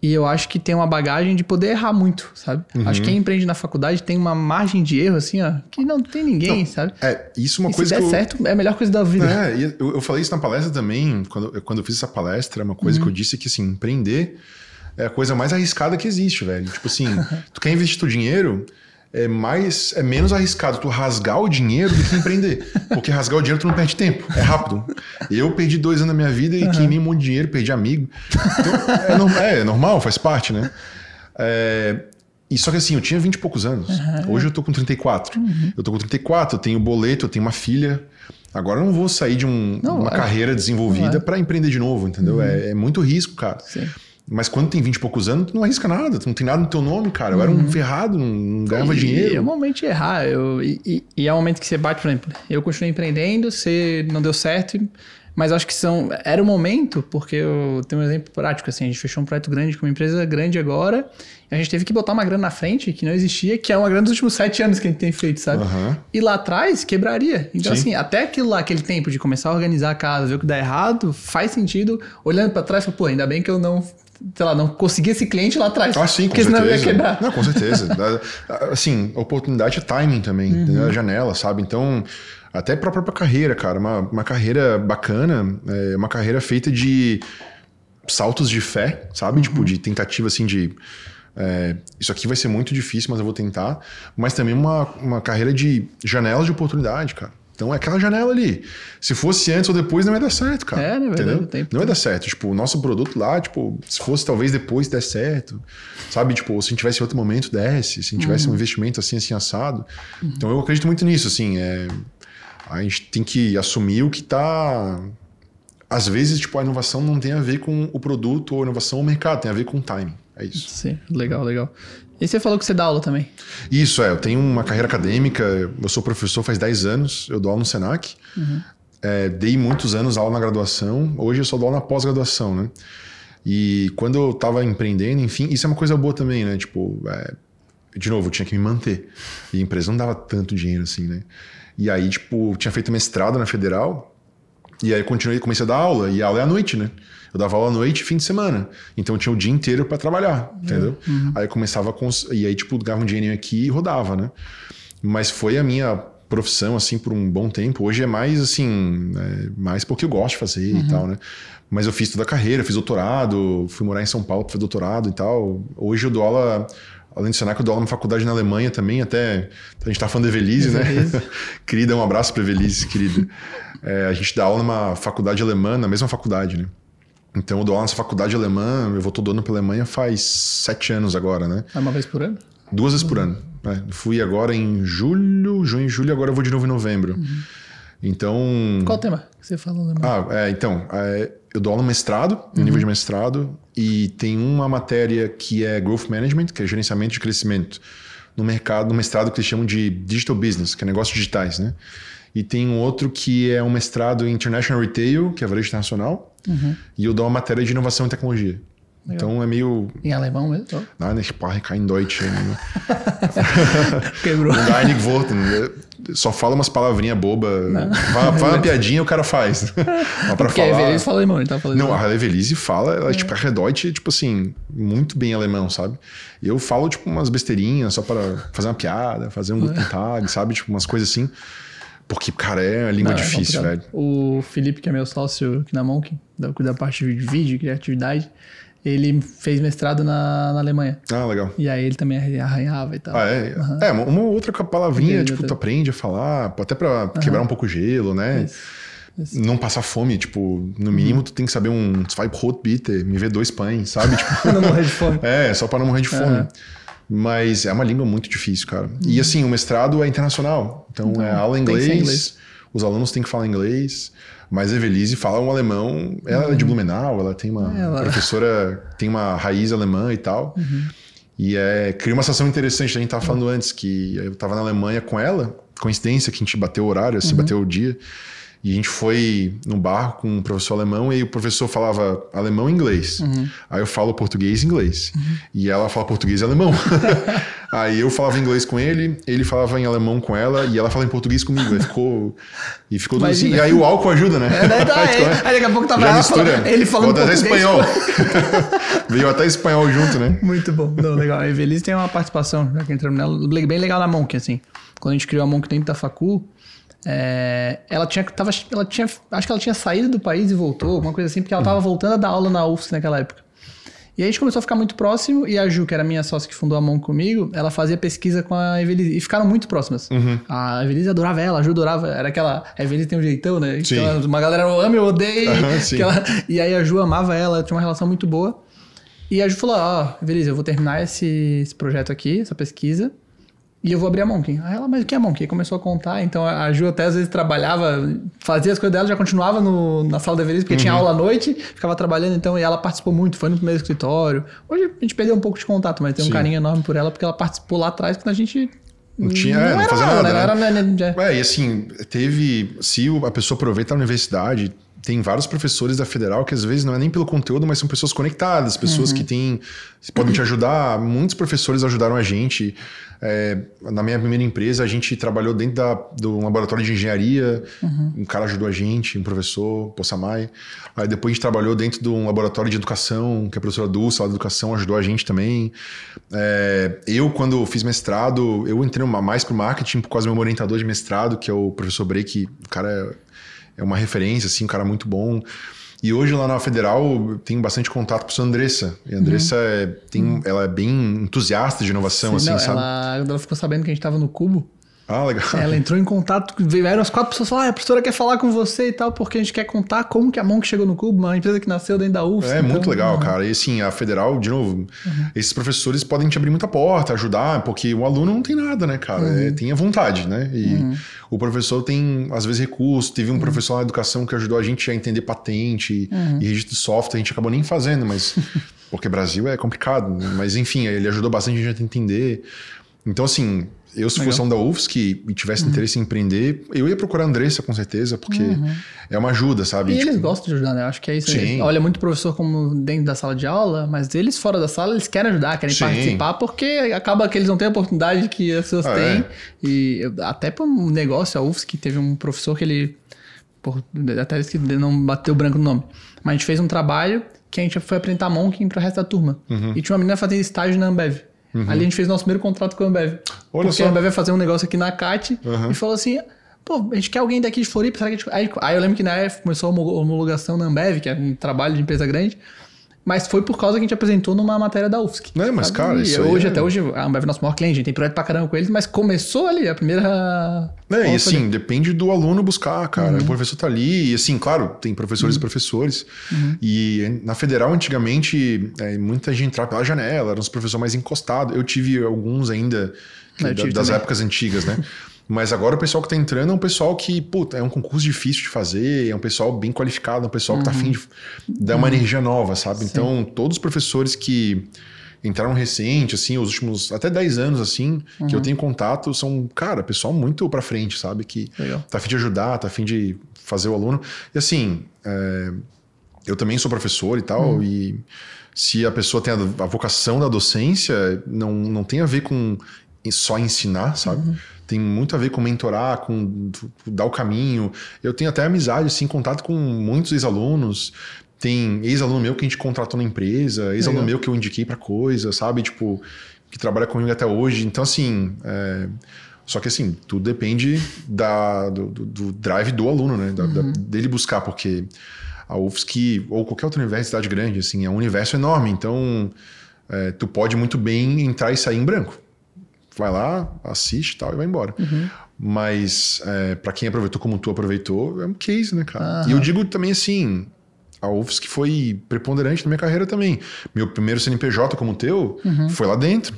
E eu acho que tem uma bagagem de poder errar muito, sabe? Uhum. Acho que quem empreende na faculdade tem uma margem de erro, assim, ó, que não tem ninguém, não, sabe? É, isso é uma e coisa se der eu... certo, é a melhor coisa da vida. É, eu, eu falei isso na palestra também, quando, quando eu fiz essa palestra, uma coisa uhum. que eu disse que, assim, empreender é a coisa mais arriscada que existe, velho. Tipo assim, tu quer investir teu dinheiro, é mais é menos arriscado tu rasgar o dinheiro do que empreender. Porque rasgar o dinheiro tu não perde tempo, é rápido. Eu perdi dois anos da minha vida e uhum. queimei um monte de dinheiro, perdi amigo. Então, é, normal, é, normal, faz parte, né? É, e só que assim, eu tinha 20 e poucos anos. Uhum. Hoje eu tô com 34. Uhum. Eu tô com 34, eu tenho boleto, eu tenho uma filha. Agora eu não vou sair de um, não, uma é. carreira desenvolvida é. para empreender de novo, entendeu? Uhum. É, é, muito risco, cara. Sim. Mas quando tem 20 e poucos anos, tu não arrisca nada, tu não tem nada no teu nome, cara. Eu uhum. era um uhum. ferrado, não, ganhava e, dinheiro. É o momento de errar. Eu, e, e, é o momento que você bate, por exemplo, eu continuei empreendendo, você não deu certo, mas acho que são. Era o momento, porque eu tenho um exemplo prático, assim, a gente fechou um projeto grande com uma empresa grande agora, e a gente teve que botar uma grana na frente que não existia, que é uma grana dos últimos sete anos que a gente tem feito, sabe? Uhum. E lá atrás quebraria. Então, Sim. assim, até aquilo lá, aquele tempo de começar a organizar a casa, ver o que dá errado, faz sentido. Olhando para trás, pô, ainda bem que eu não sei lá, não conseguir esse cliente lá atrás. Ah, sim, com porque certeza. senão ia quebrar. Não, com certeza. assim, oportunidade é timing também, uhum. a janela, sabe? Então, até para a própria carreira, cara, uma, uma carreira bacana, é uma carreira feita de saltos de fé, sabe? Uhum. Tipo, de tentativa assim de. É, isso aqui vai ser muito difícil, mas eu vou tentar. Mas também uma, uma carreira de janelas de oportunidade, cara. Então é aquela janela ali. Se fosse antes ou depois, não ia dar certo, cara. É, na verdade, tempo. Não ia dar certo. Tipo, o nosso produto lá, tipo, se fosse talvez depois der certo. Sabe? Tipo, se a gente tivesse outro momento, desse. Se a gente tivesse uhum. um investimento assim, assim, assado. Uhum. Então eu acredito muito nisso, assim. É, a gente tem que assumir o que tá. Às vezes, tipo, a inovação não tem a ver com o produto ou a inovação ou o mercado, tem a ver com o timing. É isso. Sim, legal, legal. E você falou que você dá aula também. Isso, é. Eu tenho uma carreira acadêmica, eu sou professor faz 10 anos, eu dou aula no SENAC. Uhum. É, dei muitos anos aula na graduação, hoje eu só dou aula na pós-graduação, né? E quando eu estava empreendendo, enfim, isso é uma coisa boa também, né? Tipo, é, de novo, eu tinha que me manter. E a empresa não dava tanto dinheiro assim, né? E aí, tipo, tinha feito mestrado na federal, e aí continuei, comecei a dar aula, e a aula é à noite, né? Eu dava aula à noite e fim de semana. Então eu tinha o dia inteiro para trabalhar, entendeu? Uhum. Aí eu começava com. E aí, tipo, ganhava um dinheirinho aqui e rodava, né? Mas foi a minha profissão, assim, por um bom tempo. Hoje é mais, assim, é mais porque eu gosto de fazer uhum. e tal, né? Mas eu fiz toda a carreira, fiz doutorado, fui morar em São Paulo para fazer doutorado e tal. Hoje eu dou aula além de Senac, eu dou aula na faculdade na Alemanha também, até a gente tá falando de Evelise, né? querida, um abraço para Evelise, querida. É, a gente dá aula numa faculdade alemã, na mesma faculdade, né? Então eu dou aula nessa faculdade alemã, eu vou todo ano para Alemanha faz sete anos agora, né? É uma vez por ano? Duas vezes por ano. É, fui agora em julho, junho, julho, agora eu vou de novo em novembro. Uhum. Então. Qual o tema que você falou? Né? Ah, é, então, é, eu dou aula no mestrado, no uhum. nível de mestrado, e tem uma matéria que é Growth Management, que é gerenciamento de crescimento, no mercado, no mestrado que eles chamam de Digital Business, que é negócios digitais, né? E tem um outro que é um mestrado em International Retail, que é varejo internacional, uhum. e eu dou uma matéria de inovação e tecnologia. Legal. Então é meio. Em alemão mesmo? Nein, ich spreche kein Deutsch. Quebrou. Dá nicht Worten. Só fala umas palavrinhas bobas. Fala, fala uma piadinha e o cara faz. Mas pra Porque falar... a Evelise fala alemão, ele tá falando. Não, a Evelise fala, ela é. tipo, a Deutsch, tipo assim, muito bem alemão, sabe? Eu falo, tipo, umas besteirinhas só para fazer uma piada, fazer um Guten Tag, sabe? Tipo, umas coisas assim. Porque, cara, é uma língua Não, é difícil, é velho. O Felipe, que é meu sócio aqui na Monk, da, da parte de vídeo, criatividade, ele fez mestrado na, na Alemanha. Ah, legal. E aí ele também arranhava e tal. Ah, é? Uhum. É, uma outra palavrinha, tipo, tu aprende a falar, até pra uhum. quebrar um pouco o gelo, né? Isso. Isso. Não passar fome, tipo, no mínimo uhum. tu tem que saber um zwei Brot bitte, me ver dois pães, sabe? Tipo, não morrer de fome. É, só para não morrer de fome. Mas é uma língua muito difícil, cara. Uhum. E assim, o mestrado é internacional. Então, então é aula inglês, os alunos têm que falar inglês. Mas a Evelise fala um alemão, ela uhum. é de uhum. Blumenau, ela tem uma ela... professora, tem uma raiz alemã e tal. Uhum. E é, cria uma situação interessante, a gente estava falando antes, que eu estava na Alemanha com ela, coincidência que a gente bateu o horário, assim, uhum. bateu o dia. E a gente foi no bar com um professor alemão e o professor falava alemão e inglês. Uhum. Aí eu falo português e inglês. Uhum. E ela fala português e alemão. aí eu falava inglês com ele, ele falava em alemão com ela e ela fala em português comigo. Aí ficou. E ficou tudo assim. E aí o álcool ajuda, né? É, tá, aí, aí daqui a pouco tava Já mistura. ele falando até espanhol. Veio até espanhol junto, né? Muito bom. Não, legal. A Evelise tem uma participação, já que entramos nela, bem legal na Monk, assim. Quando a gente criou a Monk dentro da Facu, é, ela tinha, tava, ela tinha, acho que ela tinha saído do país e voltou, alguma coisa assim, porque ela estava voltando a dar aula na UFSC naquela época. E aí a gente começou a ficar muito próximo e a Ju, que era minha sócia que fundou a mão comigo, ela fazia pesquisa com a Evelise e ficaram muito próximas. Uhum. A Evelise adorava ela, a Ju adorava, era aquela, a Evelise tem um jeitão, né? Sim. Então, uma galera ama e odeia. Uhum, ela, e aí a Ju amava ela, tinha uma relação muito boa. E a Ju falou, ó, oh, Evelise, eu vou terminar esse, esse projeto aqui, essa pesquisa. E eu vou abrir a Monkey. Aí ela, mas o que é Monkey? Começou a contar. Então a Ju até às vezes trabalhava, fazia as coisas dela, já continuava no, na sala de Everest, porque uhum. tinha aula à noite, ficava trabalhando. Então, e ela participou muito, foi no primeiro escritório. Hoje a gente perdeu um pouco de contato, mas tem um carinho enorme por ela, porque ela participou lá atrás quando a gente não tinha, não, é, não fazia nada. nada né? Era, né, né, é, e assim, teve. Se a pessoa aproveita a universidade, tem vários professores da federal que às vezes não é nem pelo conteúdo, mas são pessoas conectadas, pessoas uhum. que têm, podem te ajudar. Muitos professores ajudaram a gente. É, na minha primeira empresa, a gente trabalhou dentro da, do laboratório de engenharia, uhum. um cara ajudou a gente, um professor, Possamay. Aí depois a gente trabalhou dentro de um laboratório de educação, que a professora Dulce, lá da educação, ajudou a gente também. É, eu, quando fiz mestrado, eu entrei mais para o marketing por causa do meu orientador de mestrado, que é o professor Break, o cara é, é uma referência, assim, um cara muito bom. E hoje lá na Federal tenho bastante contato com a Andressa. E a Andressa uhum. é, tem, uhum. ela é bem entusiasta de inovação, Sim, assim, não, sabe? Ela, ela ficou sabendo que a gente estava no Cubo. Ah, legal. Ela entrou em contato, vieram as quatro pessoas falaram, ah, a professora quer falar com você e tal, porque a gente quer contar como que a Monk chegou no Cubo, uma empresa que nasceu dentro da UFS. É então, muito legal, uhum. cara. E assim, a Federal, de novo, uhum. esses professores podem te abrir muita porta, ajudar, porque o aluno não tem nada, né, cara? Uhum. É, tem a vontade, né? E uhum. o professor tem, às vezes, recursos. Teve um uhum. professor na educação que ajudou a gente a entender patente uhum. e registro de software, a gente acabou nem fazendo, mas... porque Brasil é complicado, né? mas enfim, ele ajudou bastante a gente a entender. Então, assim, eu, se Legal. fosse um da UFSC e tivesse uhum. interesse em empreender, eu ia procurar a Andressa, com certeza, porque uhum. é uma ajuda, sabe? E tipo... eles gostam de ajudar, né? Acho que é isso. Sim. Olha muito professor como dentro da sala de aula, mas eles fora da sala, eles querem ajudar, querem Sim. participar, porque acaba que eles não têm a oportunidade que as pessoas ah, têm. É. E até para um negócio, a UFSC teve um professor que ele. Por, até que não bateu branco no nome. Mas a gente fez um trabalho que a gente foi apresentar Monking para o resto da turma. Uhum. E tinha uma menina fazendo estágio na Ambev. Uhum. Ali a gente fez nosso primeiro contrato com a Ambev. Olha porque só. a Ambev ia fazer um negócio aqui na CAT uhum. e falou assim: pô, a gente quer alguém daqui de Floripa, será que a gente... aí, aí eu lembro que na época começou a homologação na Ambev, que é um trabalho de empresa grande. Mas foi por causa que a gente apresentou numa matéria da UFSC. Não, mas sabe? cara, isso hoje, é... até hoje, a Ambev é nosso maior cliente, a gente tem projeto pra caramba com eles, mas começou ali, a primeira... É, e assim, depende do aluno buscar, cara. Uhum. O professor tá ali, e assim, claro, tem professores uhum. e professores. Uhum. E na Federal, antigamente, é, muita gente entrava pela janela, era uns professores mais encostados. Eu tive alguns ainda, que, da, das também. épocas antigas, né? Mas agora o pessoal que está entrando é um pessoal que, puta, é um concurso difícil de fazer, é um pessoal bem qualificado, é um pessoal tá uhum. que está afim de dar uma uhum. energia nova, sabe? Sim. Então, todos os professores que entraram recente, assim, os últimos até 10 anos, assim, uhum. que eu uhum. tenho contato, são, cara, pessoal muito pra frente, sabe? Que Legal. tá afim de ajudar, tá afim de fazer o aluno. E assim, é, eu também sou professor e tal, uhum. e se a pessoa tem a, a, vocação da docência, não, não tem a ver com só ensinar, sabe? Tem muito a ver com mentorar, com dar o caminho. Eu tenho até amizade, assim, contato com muitos ex-alunos. Tem ex-aluno meu que a gente contratou na empresa, ex-aluno meu que eu indiquei para coisa, sabe? Tipo, que trabalha comigo até hoje. Então, assim, é, Só que assim, tudo depende da, do, do drive do aluno, né? Da, uhum. da, dele buscar, porque a UFSC ou qualquer outra universidade grande, assim, é um universo enorme. Então, é, tu pode muito bem entrar e sair em branco. Vai lá, assiste e tal e vai embora. Uhum. Mas é, para quem aproveitou como tu aproveitou, é um case, né, cara? Uhum. E eu digo também assim, a UFSC foi preponderante na minha carreira também. Meu primeiro CNPJ como o teu uhum. foi lá dentro.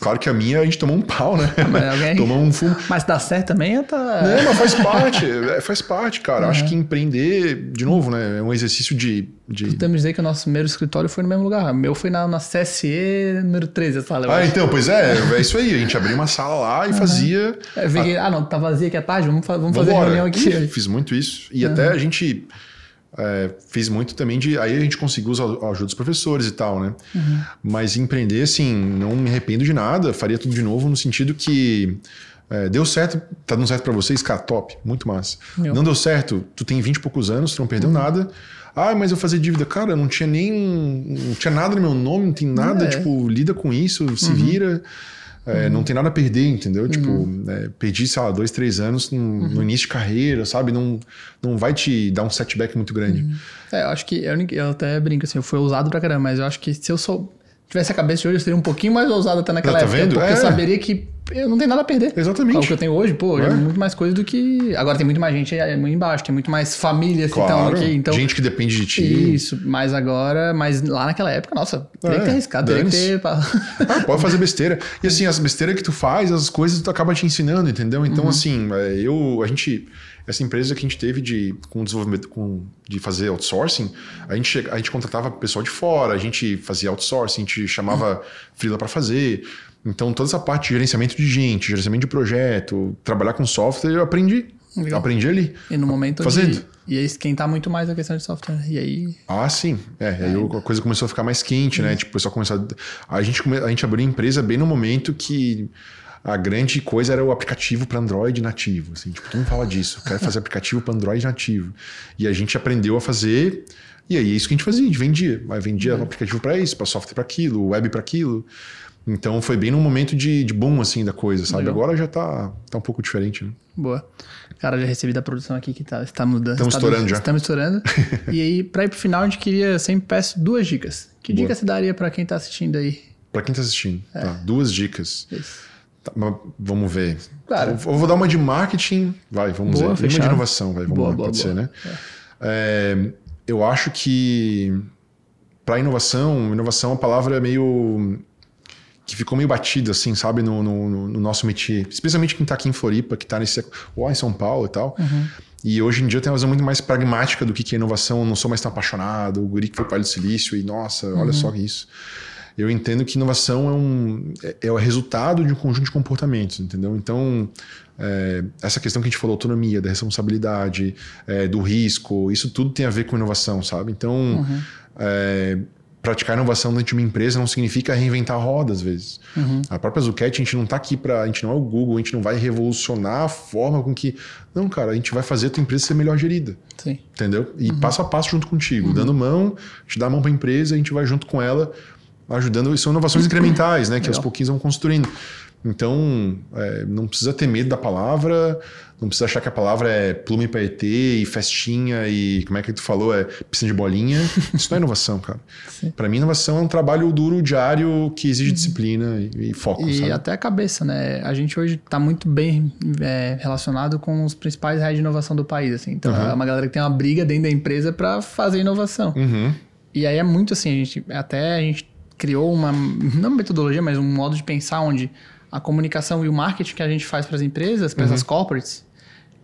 Claro que a minha a gente tomou um pau, né? Alguém... tomou um fumo. Mas dá certo também? Tá... Não, mas faz parte. É, faz parte, cara. Uhum. Acho que empreender, de novo, né? É um exercício de. de... Podemos dizer que o nosso primeiro escritório foi no mesmo lugar. O meu foi na, na CSE número 13, a sala. Ah, acho. então, pois é. É isso aí. A gente abria uma sala lá e uhum. fazia. É, vi, ah, não, tá vazia aqui à tarde, vamos, vamos fazer reunião aqui. Fiz muito isso. E até a gente é, fiz muito também de. Aí a gente conseguiu usar a ajuda dos professores e tal, né? Uhum. Mas empreender, assim, não me arrependo de nada, faria tudo de novo no sentido que. É, deu certo, tá dando certo para vocês, cara, top, muito massa. Meu. Não deu certo, tu tem 20 e poucos anos, tu não perdeu uhum. nada. Ah, mas eu fazia dívida. Cara, não tinha nem. Não tinha nada no meu nome, não tem nada, é. tipo, lida com isso, se uhum. vira. É, uhum. Não tem nada a perder, entendeu? Uhum. Tipo, é, perdi, sei lá, dois, três anos no, uhum. no, início de carreira, sabe? Não, não vai te dar um setback muito grande. Uhum. É, eu acho que, eu, eu, até brinco assim, eu fui ousado pra caramba, mas eu acho que se eu sou, tivesse a cabeça de hoje, eu seria um pouquinho mais ousado até naquela tá época. Vendo? Porque é. eu saberia que eu não tenho nada a perder. Exatamente. O que eu tenho hoje, pô, é. é muito mais coisa do que. Agora tem muito mais gente é, muito embaixo, tem muito mais famílias claro. que estão aqui. Então... Gente que depende de ti. Isso, mas agora, mas lá naquela época, nossa, teria é, que ter arriscado, teria que ter. ah, pode fazer besteira. E assim, as besteiras que tu faz, as coisas tu acaba te ensinando, entendeu? Então, uhum. assim, é, eu. A gente essa empresa que a gente teve de com desenvolvimento com, de fazer outsourcing, a gente a gente contratava pessoal de fora, a gente fazia outsourcing, a gente chamava uhum. freela para fazer. Então, toda essa parte de gerenciamento de gente, gerenciamento de projeto, trabalhar com software, eu aprendi. Legal. Aprendi ali. E no momento fazendo. De, ia esquentar muito mais a questão de software. E aí. Ah, sim. É, aí a coisa começou a ficar mais quente, né? Tipo, o pessoal começou a. A gente, a gente abriu a empresa bem no momento que a grande coisa era o aplicativo para Android nativo. Assim, tipo, todo mundo fala disso. Quero fazer aplicativo para Android nativo. E a gente aprendeu a fazer. E aí é isso que a gente fazia, a gente vendia. Mas vendia uhum. aplicativo para isso, para software para aquilo, web para aquilo. Então foi bem num momento de, de boom, assim, da coisa, sabe? Legal. Agora já tá, tá um pouco diferente, né? Boa. Cara, já recebi da produção aqui que tá, está mudando. Estamos tá estourando já. Estamos estourando. e aí, pra ir pro final, a gente queria, sempre peço duas dicas. Que Boa. dica você daria para quem tá assistindo aí? Para quem tá assistindo, é. tá. Duas dicas. Isso. Tá, vamos ver. Claro. Eu vou dar uma de marketing, vai, vamos boa, ver. Fechado. Uma de inovação, vai, vamos boa, lá, boa, pode boa. ser, né? É. É, eu acho que para inovação, inovação é uma palavra meio que ficou meio batido, assim, sabe, no, no, no nosso métier. Especialmente quem está aqui em Floripa, que está nesse. ou em São Paulo e tal. Uhum. E hoje em dia tenho uma visão muito mais pragmática do que é inovação. Eu não sou mais tão apaixonado. O guri que foi para o Silício e, nossa, uhum. olha só isso. Eu entendo que inovação é, um, é, é o resultado de um conjunto de comportamentos, entendeu? Então, é, essa questão que a gente falou, autonomia, da responsabilidade, é, do risco, isso tudo tem a ver com inovação, sabe? Então, uhum. é, praticar inovação dentro de uma empresa não significa reinventar a roda, às vezes. Uhum. A própria Zucchett, a gente não está aqui para. A gente não é o Google, a gente não vai revolucionar a forma com que. Não, cara, a gente vai fazer a tua empresa ser melhor gerida. Sim. Entendeu? E uhum. passo a passo junto contigo, uhum. dando mão, te dá a mão para a empresa, a gente vai junto com ela, ajudando. São inovações incrementais, né? Que aos pouquinhos vão construindo. Então, é, não precisa ter medo da palavra, não precisa achar que a palavra é plume para ET e festinha e como é que tu falou, é piscina de bolinha. Isso não é inovação, cara. Para mim, inovação é um trabalho duro, diário, que exige uhum. disciplina e, e foco. E sabe? até a cabeça, né? A gente hoje está muito bem é, relacionado com os principais redes de inovação do país. Assim. Então, uhum. é uma galera que tem uma briga dentro da empresa para fazer inovação. Uhum. E aí é muito assim, a gente, até a gente criou uma, não metodologia, mas um modo de pensar onde a comunicação e o marketing que a gente faz para as empresas, para uhum. essas corporates,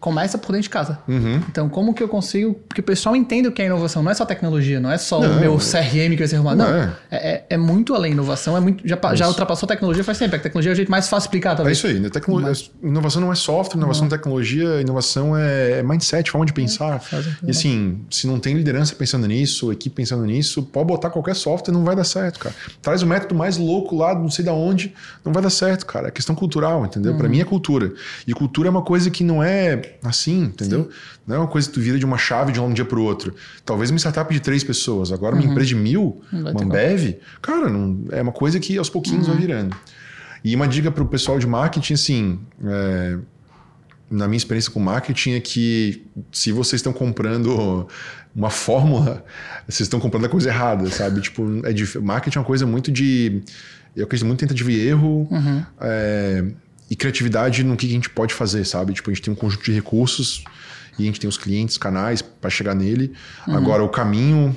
começa por dentro de casa. Uhum. Então, como que eu consigo. Porque o pessoal entenda o que é inovação. Não é só tecnologia, não é só não, o meu CRM que vai ser arrumado. Não, não é. É, é, é. muito além. Inovação é muito. Já, já ultrapassou a tecnologia faz tempo. A tecnologia é o jeito mais fácil de explicar, talvez. É isso aí. Né? Tecnologia, Mas... Inovação não é software, inovação é tecnologia, inovação é, é mindset, forma de é, pensar. e assim, se não tem liderança pensando nisso, equipe pensando nisso, pode botar qualquer software, não vai dar certo, cara. Traz o método mais louco lá, não sei da onde, não vai dar certo, cara. É questão cultural, entendeu? Uhum. Para mim é cultura. E cultura é uma coisa que não é assim, entendeu? entendeu? Não é uma coisa que tu vira de uma chave de um dia para o outro. Talvez uma startup de três pessoas, agora uma uhum. empresa de mil, uma Ambev, cara, não, é uma coisa que aos pouquinhos uhum. vai virando. E uma dica para o pessoal de marketing, assim, é, na minha experiência com marketing é que se vocês estão comprando uma fórmula, vocês estão comprando a coisa errada, sabe? Tipo, é de, marketing é uma coisa muito de. Eu acredito muito em tentativa e erro uhum. é, e criatividade no que a gente pode fazer, sabe? Tipo, a gente tem um conjunto de recursos e a gente tem os clientes, canais para chegar nele. Uhum. Agora, o caminho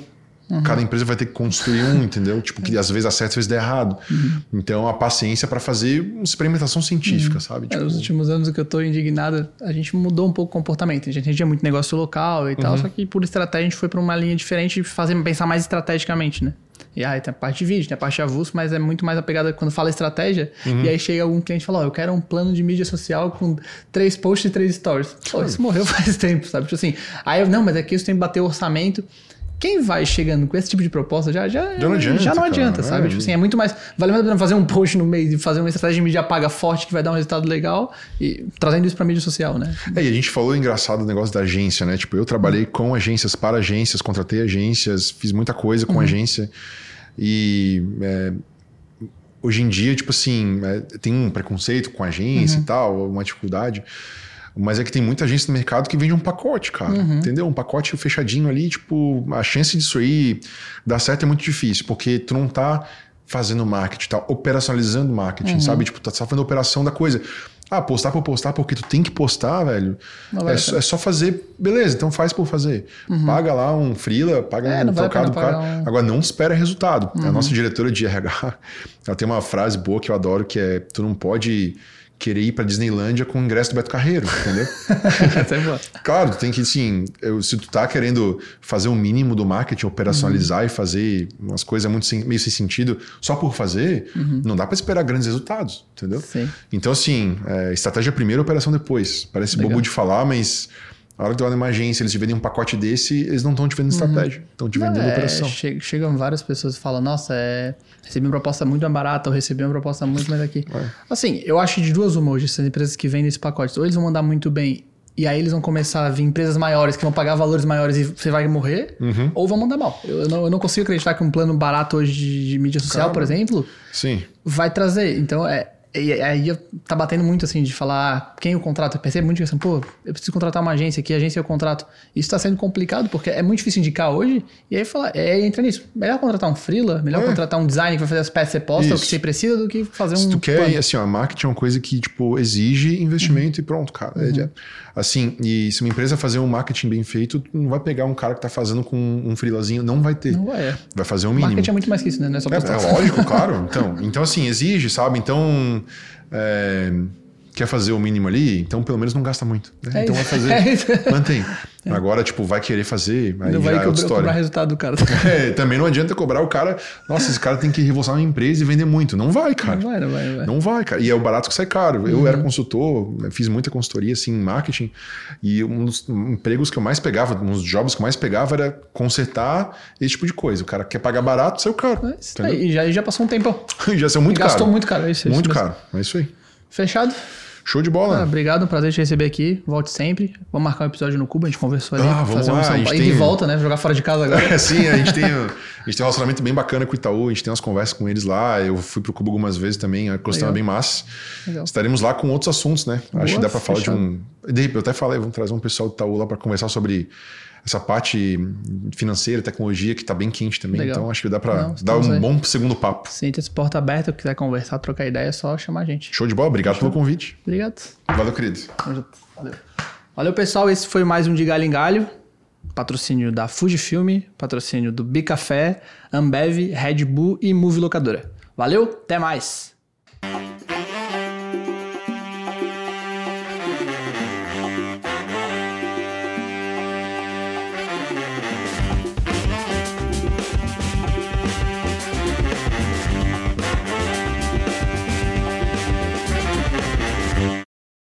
Uhum. Cada empresa vai ter que construir um, entendeu? Tipo, que às vezes acerta, às vezes dá errado. Uhum. Então, a paciência para fazer uma experimentação científica, uhum. sabe? Tipo... É, nos últimos anos que eu tô indignado, a gente mudou um pouco o comportamento. A gente tinha muito negócio local e tal, uhum. só que por estratégia a gente foi para uma linha diferente e fazer pensar mais estrategicamente, né? E aí tem a parte de vídeo, tem a parte de avulso, mas é muito mais apegada quando fala estratégia. Uhum. E aí chega algum cliente e fala: Ó, oh, eu quero um plano de mídia social com três posts e três stories. Pô, isso morreu faz tempo, sabe? Tipo assim, aí eu, não, mas aqui eu tenho que bater o orçamento quem vai chegando com esse tipo de proposta já, já, já não adianta, já não adianta sabe? É. Tipo assim, é muito mais. Vale mais a pena fazer um post no mês e fazer uma estratégia de mídia paga forte que vai dar um resultado legal e trazendo isso para mídia social, né? É, e a gente falou engraçado o negócio da agência, né? Tipo, eu trabalhei com agências, para agências, contratei agências, fiz muita coisa com uhum. agência. E. É, hoje em dia, tipo assim, é, tem um preconceito com agência uhum. e tal, uma dificuldade. Mas é que tem muita agência no mercado que vende um pacote, cara. Uhum. Entendeu? Um pacote fechadinho ali, tipo, a chance disso aí dar certo é muito difícil, porque tu não tá fazendo marketing, tá operacionalizando marketing, uhum. sabe? Tipo, tá fazendo a operação da coisa. Ah, postar por postar porque tu tem que postar, velho. É, só, é, só fazer. Beleza, então faz por fazer. Uhum. Paga lá um freela, paga é, um trocado do cara. Um... Agora não espera resultado. Uhum. A nossa diretora de RH, ela tem uma frase boa que eu adoro que é: tu não pode querer ir para Disneylândia com o ingresso do Beto Carreiro, entendeu? claro, tem que, sim, eu, se tu tá querendo fazer o um mínimo do marketing, operacionalizar uhum. e fazer umas coisas muito sem, meio sem sentido só por fazer, uhum. não dá para esperar grandes resultados, entendeu? Sim. Então, assim, é, estratégia primeiro, operação depois. Parece Legal. bobo de falar, mas a hora que tu vai numa agência, eles te vendem um pacote desse, eles não estão te vendendo uhum. estratégia, estão te vendendo é, operação. Che chegam várias pessoas e falam, nossa, é, recebi uma proposta muito mais barata, ou recebi uma proposta muito mais aqui. É. Assim, eu acho de duas uma hoje, essas empresas que vendem esse pacote, ou eles vão mandar muito bem e aí eles vão começar a vir empresas maiores que vão pagar valores maiores e você vai morrer, uhum. ou vão mandar mal. Eu não, eu não consigo acreditar que um plano barato hoje de, de mídia social, por exemplo, Sim. vai trazer. Então, é, e aí tá batendo muito assim de falar quem o contrato. Eu percebo muito assim, pô, eu preciso contratar uma agência aqui, a agência é o contrato. Isso tá sendo complicado porque é muito difícil indicar hoje. E aí fala, é, entra nisso. Melhor contratar um freela, melhor é. contratar um design que vai fazer as peças que você posta, o que você precisa, do que fazer Se um. Se tu quer, plano. assim, ó, marketing é uma coisa que, tipo, exige investimento uhum. e pronto, cara. É, uhum. É, assim, e se uma empresa fazer um marketing bem feito, não vai pegar um cara que tá fazendo com um freelazinho, não vai ter. Não vai. É. Vai fazer um mínimo. Marketing é muito mais que isso, né? Não é só. É, é lógico, claro. Então, então, assim, exige, sabe? Então é, quer fazer o mínimo ali, então pelo menos não gasta muito. Né? É então vai fazer, é mantém. É. Agora, tipo, vai querer fazer, aí não vai já é outra história. cobrar resultado do cara. É, também não adianta cobrar o cara, nossa, esse cara tem que revolucionar uma empresa e vender muito. Não vai, cara. Não vai, não vai. Não vai, não vai cara. E é o barato que sai caro. Eu uhum. era consultor, fiz muita consultoria, assim, em marketing, e um dos empregos que eu mais pegava, um dos jobs que eu mais pegava era consertar esse tipo de coisa. O cara quer pagar barato, saiu caro. É, e já, já passou um tempo. já saiu muito e caro. Gastou muito caro, é isso. Muito caro, é isso aí. Fechado? Show de bola. Ah, obrigado, um prazer te receber aqui. Volte sempre. Vamos marcar um episódio no Cuba, a gente conversou ali. Ah, vamos fazer lá. Um São... Paulo. tem... de volta, né? Jogar fora de casa agora. Sim, a gente, tem, a gente tem um relacionamento bem bacana com o Itaú, a gente tem umas conversas com eles lá. Eu fui pro Cuba algumas vezes também, a questão é bem massa. Legal. Estaremos lá com outros assuntos, né? Boa, Acho que dá para falar de um. Eu até falei, vamos trazer um pessoal do Itaú lá para conversar sobre essa parte financeira, tecnologia, que está bem quente também. Legal. Então acho que dá para dar um aí. bom segundo papo. Sinta esse porta aberta, quiser conversar, trocar ideia, é só chamar a gente. Show de bola, obrigado Show. pelo convite. Obrigado. Valeu, querido. Valeu. Valeu, pessoal. Esse foi mais um de Galho em Galho. Patrocínio da Fujifilm, patrocínio do Bicafé, Ambev, Red Bull e Move Locadora. Valeu, até mais!